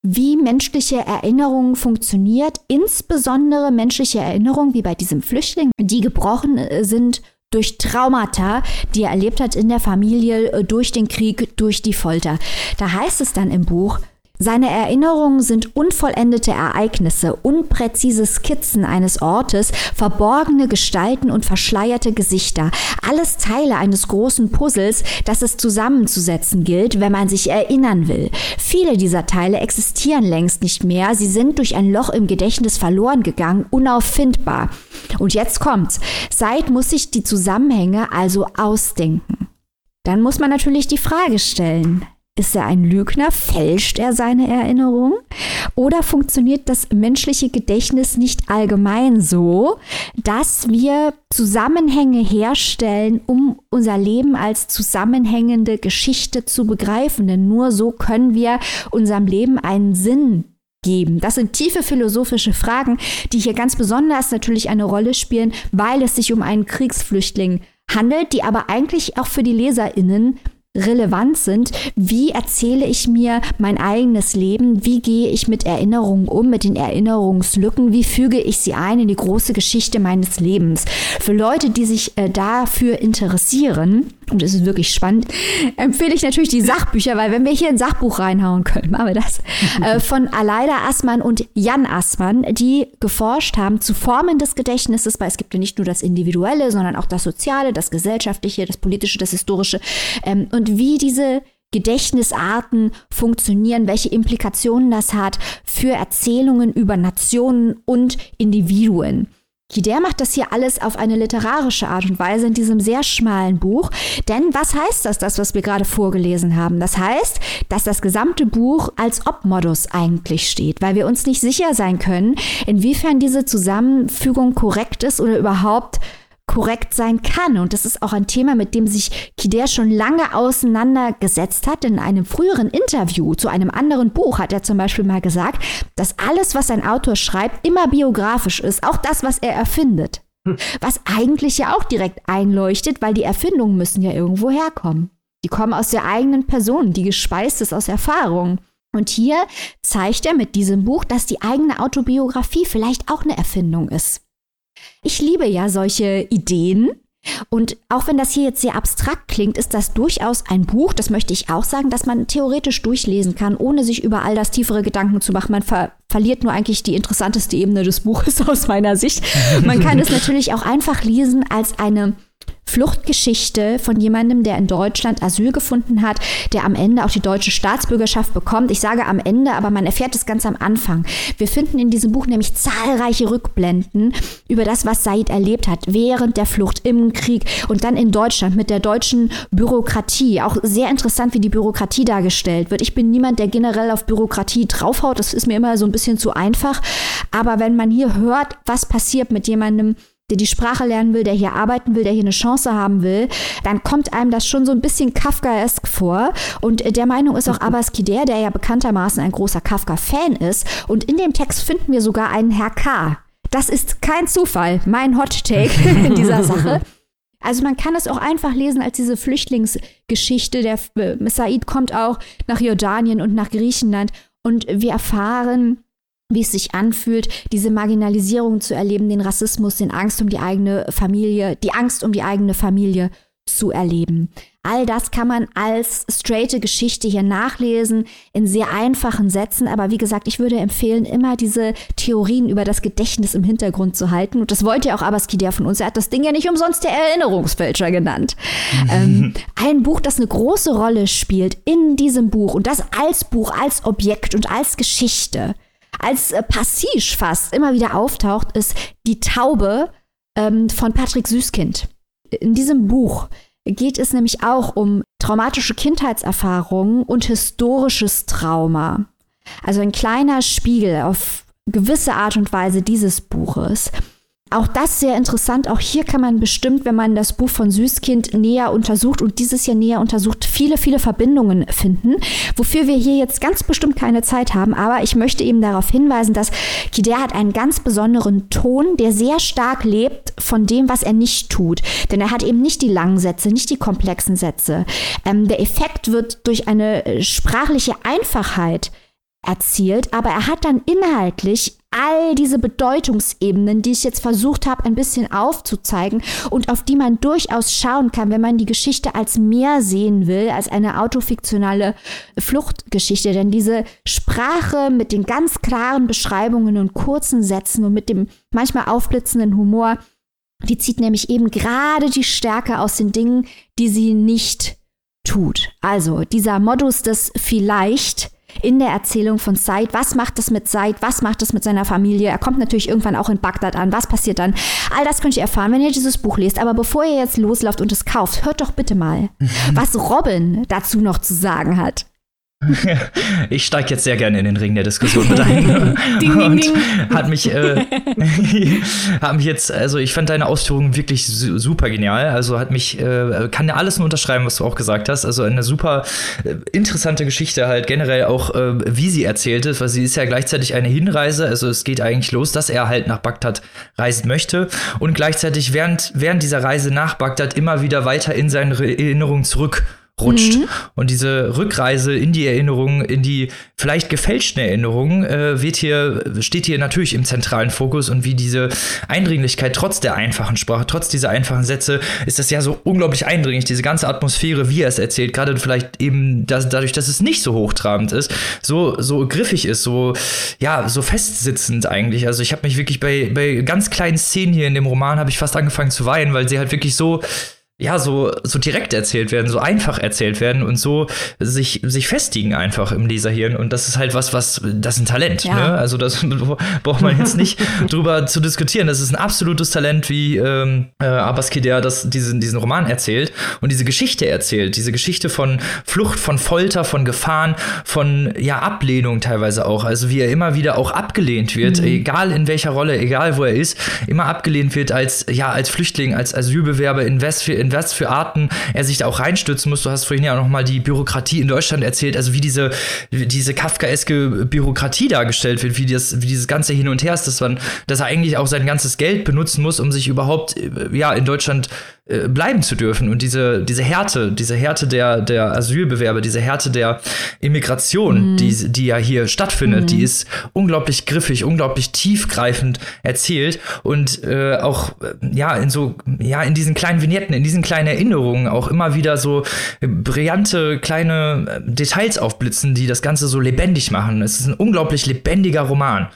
[SPEAKER 2] wie menschliche Erinnerung funktioniert, insbesondere menschliche Erinnerungen, wie bei diesem Flüchtling, die gebrochen äh, sind durch Traumata, die er erlebt hat in der Familie, äh, durch den Krieg, durch die Folter. Da heißt es dann im Buch, seine Erinnerungen sind unvollendete Ereignisse, unpräzise Skizzen eines Ortes, verborgene Gestalten und verschleierte Gesichter. Alles Teile eines großen Puzzles, das es zusammenzusetzen gilt, wenn man sich erinnern will. Viele dieser Teile existieren längst nicht mehr. Sie sind durch ein Loch im Gedächtnis verloren gegangen, unauffindbar. Und jetzt kommt's. Seid muss sich die Zusammenhänge also ausdenken. Dann muss man natürlich die Frage stellen, ist er ein Lügner? Fälscht er seine Erinnerung? Oder funktioniert das menschliche Gedächtnis nicht allgemein so, dass wir Zusammenhänge herstellen, um unser Leben als zusammenhängende Geschichte zu begreifen? Denn nur so können wir unserem Leben einen Sinn geben? Das sind tiefe philosophische Fragen, die hier ganz besonders natürlich eine Rolle spielen, weil es sich um einen Kriegsflüchtling handelt, die aber eigentlich auch für die Leserinnen relevant sind. Wie erzähle ich mir mein eigenes Leben? Wie gehe ich mit Erinnerungen um, mit den Erinnerungslücken? Wie füge ich sie ein in die große Geschichte meines Lebens? Für Leute, die sich äh, dafür interessieren, und es ist wirklich spannend, empfehle ich natürlich die Sachbücher, weil wenn wir hier ein Sachbuch reinhauen können, machen wir das, äh, von Aleida Assmann und Jan Assmann, die geforscht haben zu Formen des Gedächtnisses, weil es gibt ja nicht nur das Individuelle, sondern auch das Soziale, das Gesellschaftliche, das Politische, das Historische ähm, und wie diese Gedächtnisarten funktionieren, welche Implikationen das hat für Erzählungen über Nationen und Individuen. Der macht das hier alles auf eine literarische Art und Weise in diesem sehr schmalen Buch. Denn was heißt das, das, was wir gerade vorgelesen haben? Das heißt, dass das gesamte Buch als Ob-Modus eigentlich steht, weil wir uns nicht sicher sein können, inwiefern diese Zusammenfügung korrekt ist oder überhaupt korrekt sein kann. Und das ist auch ein Thema, mit dem sich Kider schon lange auseinandergesetzt hat. In einem früheren Interview zu einem anderen Buch hat er zum Beispiel mal gesagt, dass alles, was ein Autor schreibt, immer biografisch ist. Auch das, was er erfindet. Hm. Was eigentlich ja auch direkt einleuchtet, weil die Erfindungen müssen ja irgendwo herkommen. Die kommen aus der eigenen Person, die gespeist ist aus Erfahrung. Und hier zeigt er mit diesem Buch, dass die eigene Autobiografie vielleicht auch eine Erfindung ist. Ich liebe ja solche Ideen. Und auch wenn das hier jetzt sehr abstrakt klingt, ist das durchaus ein Buch, das möchte ich auch sagen, dass man theoretisch durchlesen kann, ohne sich über all das tiefere Gedanken zu machen. Man ver verliert nur eigentlich die interessanteste Ebene des Buches aus meiner Sicht. Man kann es natürlich auch einfach lesen als eine Fluchtgeschichte von jemandem, der in Deutschland Asyl gefunden hat, der am Ende auch die deutsche Staatsbürgerschaft bekommt. Ich sage am Ende, aber man erfährt es ganz am Anfang. Wir finden in diesem Buch nämlich zahlreiche Rückblenden über das, was Said erlebt hat während der Flucht im Krieg und dann in Deutschland mit der deutschen Bürokratie. Auch sehr interessant, wie die Bürokratie dargestellt wird. Ich bin niemand, der generell auf Bürokratie draufhaut. Das ist mir immer so ein bisschen zu einfach. Aber wenn man hier hört, was passiert mit jemandem, der die Sprache lernen will, der hier arbeiten will, der hier eine Chance haben will, dann kommt einem das schon so ein bisschen Kafkaesk vor. Und der Meinung ist auch Abbas Kider, der ja bekanntermaßen ein großer Kafka-Fan ist. Und in dem Text finden wir sogar einen Herr K. Das ist kein Zufall, mein Hot Take in dieser Sache. Also man kann es auch einfach lesen als diese Flüchtlingsgeschichte. Der äh, Said kommt auch nach Jordanien und nach Griechenland und wir erfahren, wie es sich anfühlt, diese Marginalisierung zu erleben, den Rassismus, den Angst um die eigene Familie, die Angst um die eigene Familie zu erleben. All das kann man als straighte Geschichte hier nachlesen, in sehr einfachen Sätzen. Aber wie gesagt, ich würde empfehlen, immer diese Theorien über das Gedächtnis im Hintergrund zu halten. Und das wollte ja auch Abaskidea von uns. Er hat das Ding ja nicht umsonst der Erinnerungsfälscher genannt. ähm, ein Buch, das eine große Rolle spielt in diesem Buch und das als Buch, als Objekt und als Geschichte, als äh, Passage fast immer wieder auftaucht, ist Die Taube ähm, von Patrick Süßkind. In diesem Buch geht es nämlich auch um traumatische Kindheitserfahrungen und historisches Trauma. Also ein kleiner Spiegel auf gewisse Art und Weise dieses Buches. Auch das sehr interessant. Auch hier kann man bestimmt, wenn man das Buch von Süßkind näher untersucht und dieses hier näher untersucht, viele, viele Verbindungen finden, wofür wir hier jetzt ganz bestimmt keine Zeit haben. Aber ich möchte eben darauf hinweisen, dass Kider hat einen ganz besonderen Ton, der sehr stark lebt von dem, was er nicht tut. Denn er hat eben nicht die langen Sätze, nicht die komplexen Sätze. Ähm, der Effekt wird durch eine sprachliche Einfachheit erzielt, aber er hat dann inhaltlich all diese Bedeutungsebenen, die ich jetzt versucht habe, ein bisschen aufzuzeigen und auf die man durchaus schauen kann, wenn man die Geschichte als mehr sehen will, als eine autofiktionale Fluchtgeschichte. Denn diese Sprache mit den ganz klaren Beschreibungen und kurzen Sätzen und mit dem manchmal aufblitzenden Humor, die zieht nämlich eben gerade die Stärke aus den Dingen, die sie nicht tut. Also dieser Modus des vielleicht in der Erzählung von Said. Was macht es mit Said? Was macht es mit seiner Familie? Er kommt natürlich irgendwann auch in Bagdad an. Was passiert dann? All das könnt ihr erfahren, wenn ihr dieses Buch lest. Aber bevor ihr jetzt loslauft und es kauft, hört doch bitte mal, was Robin dazu noch zu sagen hat.
[SPEAKER 1] Ich steige jetzt sehr gerne in den Ring der Diskussion mit ein. ding, ding, ding. Hat mich, äh, hat mich jetzt, also ich fand deine Ausführungen wirklich su super genial. Also hat mich, äh, kann ja alles nur unterschreiben, was du auch gesagt hast. Also eine super äh, interessante Geschichte halt generell auch, äh, wie sie erzählt ist, weil sie ist ja gleichzeitig eine Hinreise. Also es geht eigentlich los, dass er halt nach Bagdad reisen möchte und gleichzeitig während, während dieser Reise nach Bagdad immer wieder weiter in seine Erinnerungen zurück rutscht. Mhm. Und diese Rückreise in die Erinnerung, in die vielleicht gefälschten Erinnerungen, äh, wird hier, steht hier natürlich im zentralen Fokus und wie diese Eindringlichkeit trotz der einfachen Sprache, trotz dieser einfachen Sätze, ist das ja so unglaublich eindringlich, diese ganze Atmosphäre, wie er es erzählt, gerade vielleicht eben dass, dadurch, dass es nicht so hochtrabend ist, so, so griffig ist, so, ja, so festsitzend eigentlich. Also ich habe mich wirklich bei, bei ganz kleinen Szenen hier in dem Roman habe ich fast angefangen zu weinen, weil sie halt wirklich so ja, so, so direkt erzählt werden, so einfach erzählt werden und so sich, sich festigen einfach im Leserhirn. Und das ist halt was, was, das ist ein Talent, ja. ne? Also das braucht man jetzt nicht drüber zu diskutieren. Das ist ein absolutes Talent, wie ähm, äh, Abaskidea das, diesen, diesen Roman erzählt und diese Geschichte erzählt. Diese Geschichte von Flucht, von Folter, von Gefahren, von ja, Ablehnung teilweise auch. Also wie er immer wieder auch abgelehnt wird, mhm. egal in welcher Rolle, egal wo er ist, immer abgelehnt wird als, ja, als Flüchtling, als Asylbewerber in Westfalen was für Arten er sich da auch reinstürzen muss. Du hast vorhin ja auch noch mal die Bürokratie in Deutschland erzählt, also wie diese, diese kafkaeske Bürokratie dargestellt wird, wie, das, wie dieses ganze Hin und Her ist, dass, man, dass er eigentlich auch sein ganzes Geld benutzen muss, um sich überhaupt ja, in Deutschland äh, bleiben zu dürfen. Und diese, diese Härte, diese Härte der, der Asylbewerber, diese Härte der Immigration, mhm. die, die ja hier stattfindet, mhm. die ist unglaublich griffig, unglaublich tiefgreifend erzählt und äh, auch ja in so ja in diesen kleinen Vignetten, in diesen kleinen Erinnerungen auch immer wieder so brillante kleine Details aufblitzen, die das Ganze so lebendig machen. Es ist ein unglaublich lebendiger Roman.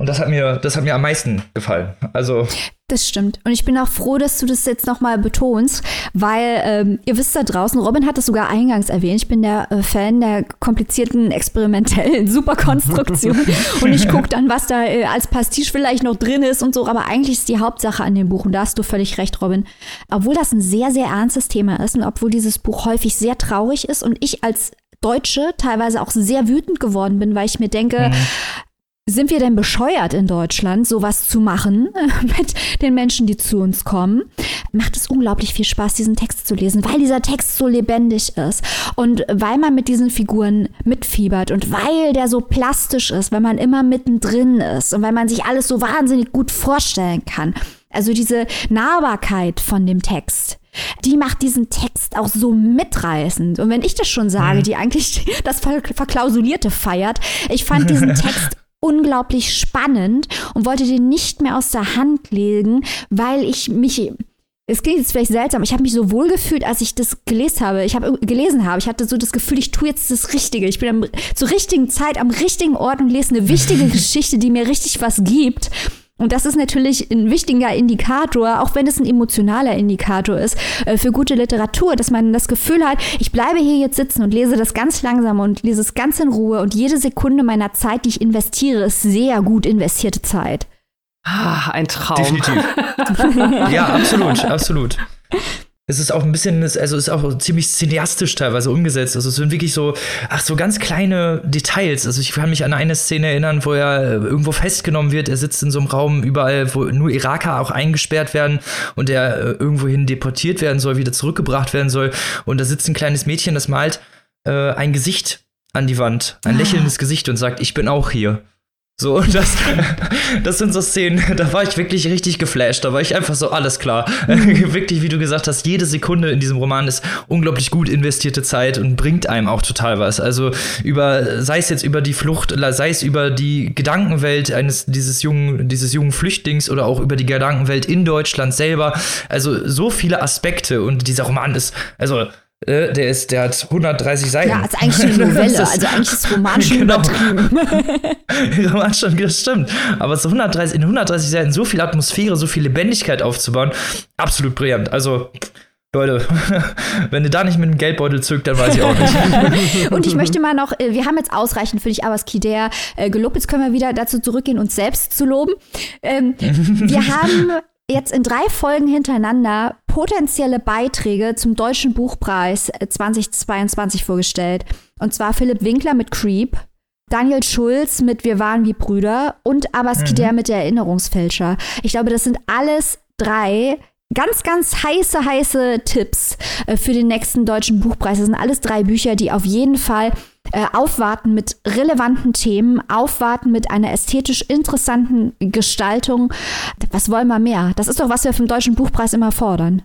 [SPEAKER 1] Und das hat mir, das hat mir am meisten gefallen. Also.
[SPEAKER 2] Das stimmt. Und ich bin auch froh, dass du das jetzt nochmal betonst, weil ähm, ihr wisst da draußen, Robin hat es sogar eingangs erwähnt, ich bin der äh, Fan der komplizierten, experimentellen Superkonstruktion und ich gucke dann, was da äh, als Pastiche vielleicht noch drin ist und so, aber eigentlich ist die Hauptsache an dem Buch und da hast du völlig recht, Robin. Obwohl das ein sehr, sehr ernstes Thema ist und obwohl dieses Buch häufig sehr traurig ist und ich als Deutsche teilweise auch sehr wütend geworden bin, weil ich mir denke, mhm sind wir denn bescheuert in Deutschland, sowas zu machen mit den Menschen, die zu uns kommen? Macht es unglaublich viel Spaß, diesen Text zu lesen, weil dieser Text so lebendig ist und weil man mit diesen Figuren mitfiebert und weil der so plastisch ist, weil man immer mittendrin ist und weil man sich alles so wahnsinnig gut vorstellen kann. Also diese Nahbarkeit von dem Text, die macht diesen Text auch so mitreißend. Und wenn ich das schon sage, mhm. die eigentlich das Verklausulierte feiert, ich fand diesen Text unglaublich spannend und wollte den nicht mehr aus der Hand legen, weil ich mich es klingt jetzt vielleicht seltsam, ich habe mich so wohl gefühlt, als ich das gelesen habe. Ich habe gelesen habe, ich hatte so das Gefühl, ich tue jetzt das Richtige. Ich bin am, zur richtigen Zeit am richtigen Ort und lese eine wichtige Geschichte, die mir richtig was gibt. Und das ist natürlich ein wichtiger Indikator, auch wenn es ein emotionaler Indikator ist, äh, für gute Literatur, dass man das Gefühl hat, ich bleibe hier jetzt sitzen und lese das ganz langsam und lese es ganz in Ruhe und jede Sekunde meiner Zeit, die ich investiere, ist sehr gut investierte Zeit.
[SPEAKER 3] Ah, ein Traum.
[SPEAKER 1] Definitiv. ja, absolut, absolut. Es ist auch ein bisschen, also es ist auch ziemlich cineastisch teilweise umgesetzt. Also es sind wirklich so, ach, so ganz kleine Details. Also ich kann mich an eine Szene erinnern, wo er äh, irgendwo festgenommen wird. Er sitzt in so einem Raum überall, wo nur Iraker auch eingesperrt werden und er äh, irgendwohin deportiert werden soll, wieder zurückgebracht werden soll. Und da sitzt ein kleines Mädchen, das malt äh, ein Gesicht an die Wand, ein ah. lächelndes Gesicht und sagt, ich bin auch hier. So, das, das sind so Szenen, da war ich wirklich richtig geflasht. Da war ich einfach so, alles klar. wirklich, wie du gesagt hast, jede Sekunde in diesem Roman ist unglaublich gut investierte Zeit und bringt einem auch total was. Also über, sei es jetzt über die Flucht, sei es über die Gedankenwelt eines, dieses jungen, dieses jungen Flüchtlings oder auch über die Gedankenwelt in Deutschland selber. Also so viele Aspekte und dieser Roman ist, also äh, der ist, der hat 130 Seiten.
[SPEAKER 2] Ja, ist eigentlich eine Novelle, also eigentlich ist Roman schon genau. übertrieben.
[SPEAKER 1] Roman schon, das stimmt. Aber so 130, in 130 Seiten so viel Atmosphäre, so viel Lebendigkeit aufzubauen, absolut brillant. Also, Leute, wenn ihr da nicht mit dem Geldbeutel zückt, dann weiß ich auch nicht.
[SPEAKER 2] Und ich möchte mal noch, äh, wir haben jetzt ausreichend für dich Abbas Kider äh, gelobt. Jetzt können wir wieder dazu zurückgehen, uns selbst zu loben. Ähm, wir haben jetzt in drei Folgen hintereinander potenzielle Beiträge zum Deutschen Buchpreis 2022 vorgestellt. Und zwar Philipp Winkler mit Creep, Daniel Schulz mit Wir waren wie Brüder und Abbas mhm. Kider mit der Erinnerungsfälscher. Ich glaube, das sind alles drei ganz, ganz heiße, heiße Tipps äh, für den nächsten Deutschen Buchpreis. Das sind alles drei Bücher, die auf jeden Fall äh, aufwarten mit relevanten Themen, aufwarten mit einer ästhetisch interessanten Gestaltung. Was wollen wir mehr? Das ist doch, was wir vom Deutschen Buchpreis immer fordern.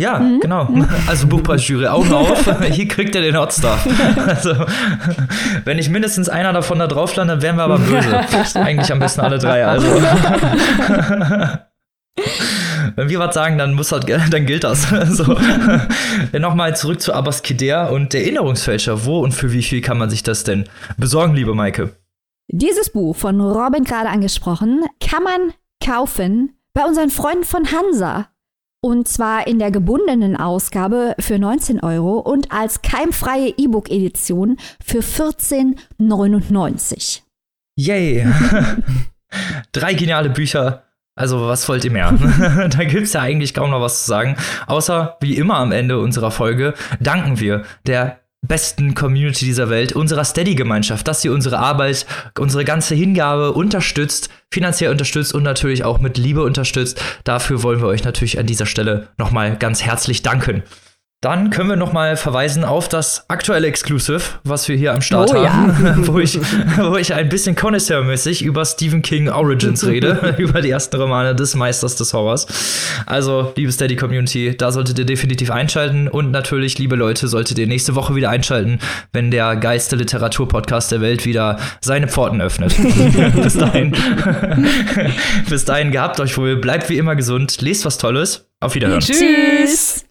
[SPEAKER 1] Ja, mhm. genau. Mhm. Also Buchpreisjury, Augen auf, hier kriegt ihr den Hotstar. Also, wenn nicht mindestens einer davon da drauf landet, wären wir aber böse. Eigentlich am besten alle drei, also. Wenn wir was sagen, dann muss halt, dann gilt das. so. Nochmal zurück zu Abbas Kider und der Erinnerungsfälscher. Wo und für wie viel kann man sich das denn besorgen, liebe Maike?
[SPEAKER 2] Dieses Buch von Robin gerade angesprochen, kann man kaufen bei unseren Freunden von Hansa. Und zwar in der gebundenen Ausgabe für 19 Euro und als keimfreie E-Book-Edition für 14,99.
[SPEAKER 1] Yay! Drei geniale Bücher also, was wollt ihr mehr? da gibt's ja eigentlich kaum noch was zu sagen. Außer, wie immer am Ende unserer Folge, danken wir der besten Community dieser Welt, unserer Steady-Gemeinschaft, dass sie unsere Arbeit, unsere ganze Hingabe unterstützt, finanziell unterstützt und natürlich auch mit Liebe unterstützt. Dafür wollen wir euch natürlich an dieser Stelle nochmal ganz herzlich danken. Dann können wir noch mal verweisen auf das aktuelle Exclusive, was wir hier am Start oh, haben, ja. wo, ich, wo ich ein bisschen Connoisseur-mäßig über Stephen King Origins rede, über die ersten Romane des Meisters des Horrors. Also, liebe Steady Community, da solltet ihr definitiv einschalten und natürlich, liebe Leute, solltet ihr nächste Woche wieder einschalten, wenn der geilste Literatur-Podcast der Welt wieder seine Pforten öffnet. bis dahin, bis dahin gehabt euch wohl, bleibt wie immer gesund, lest was Tolles, auf Wiederhören.
[SPEAKER 2] Tschüss.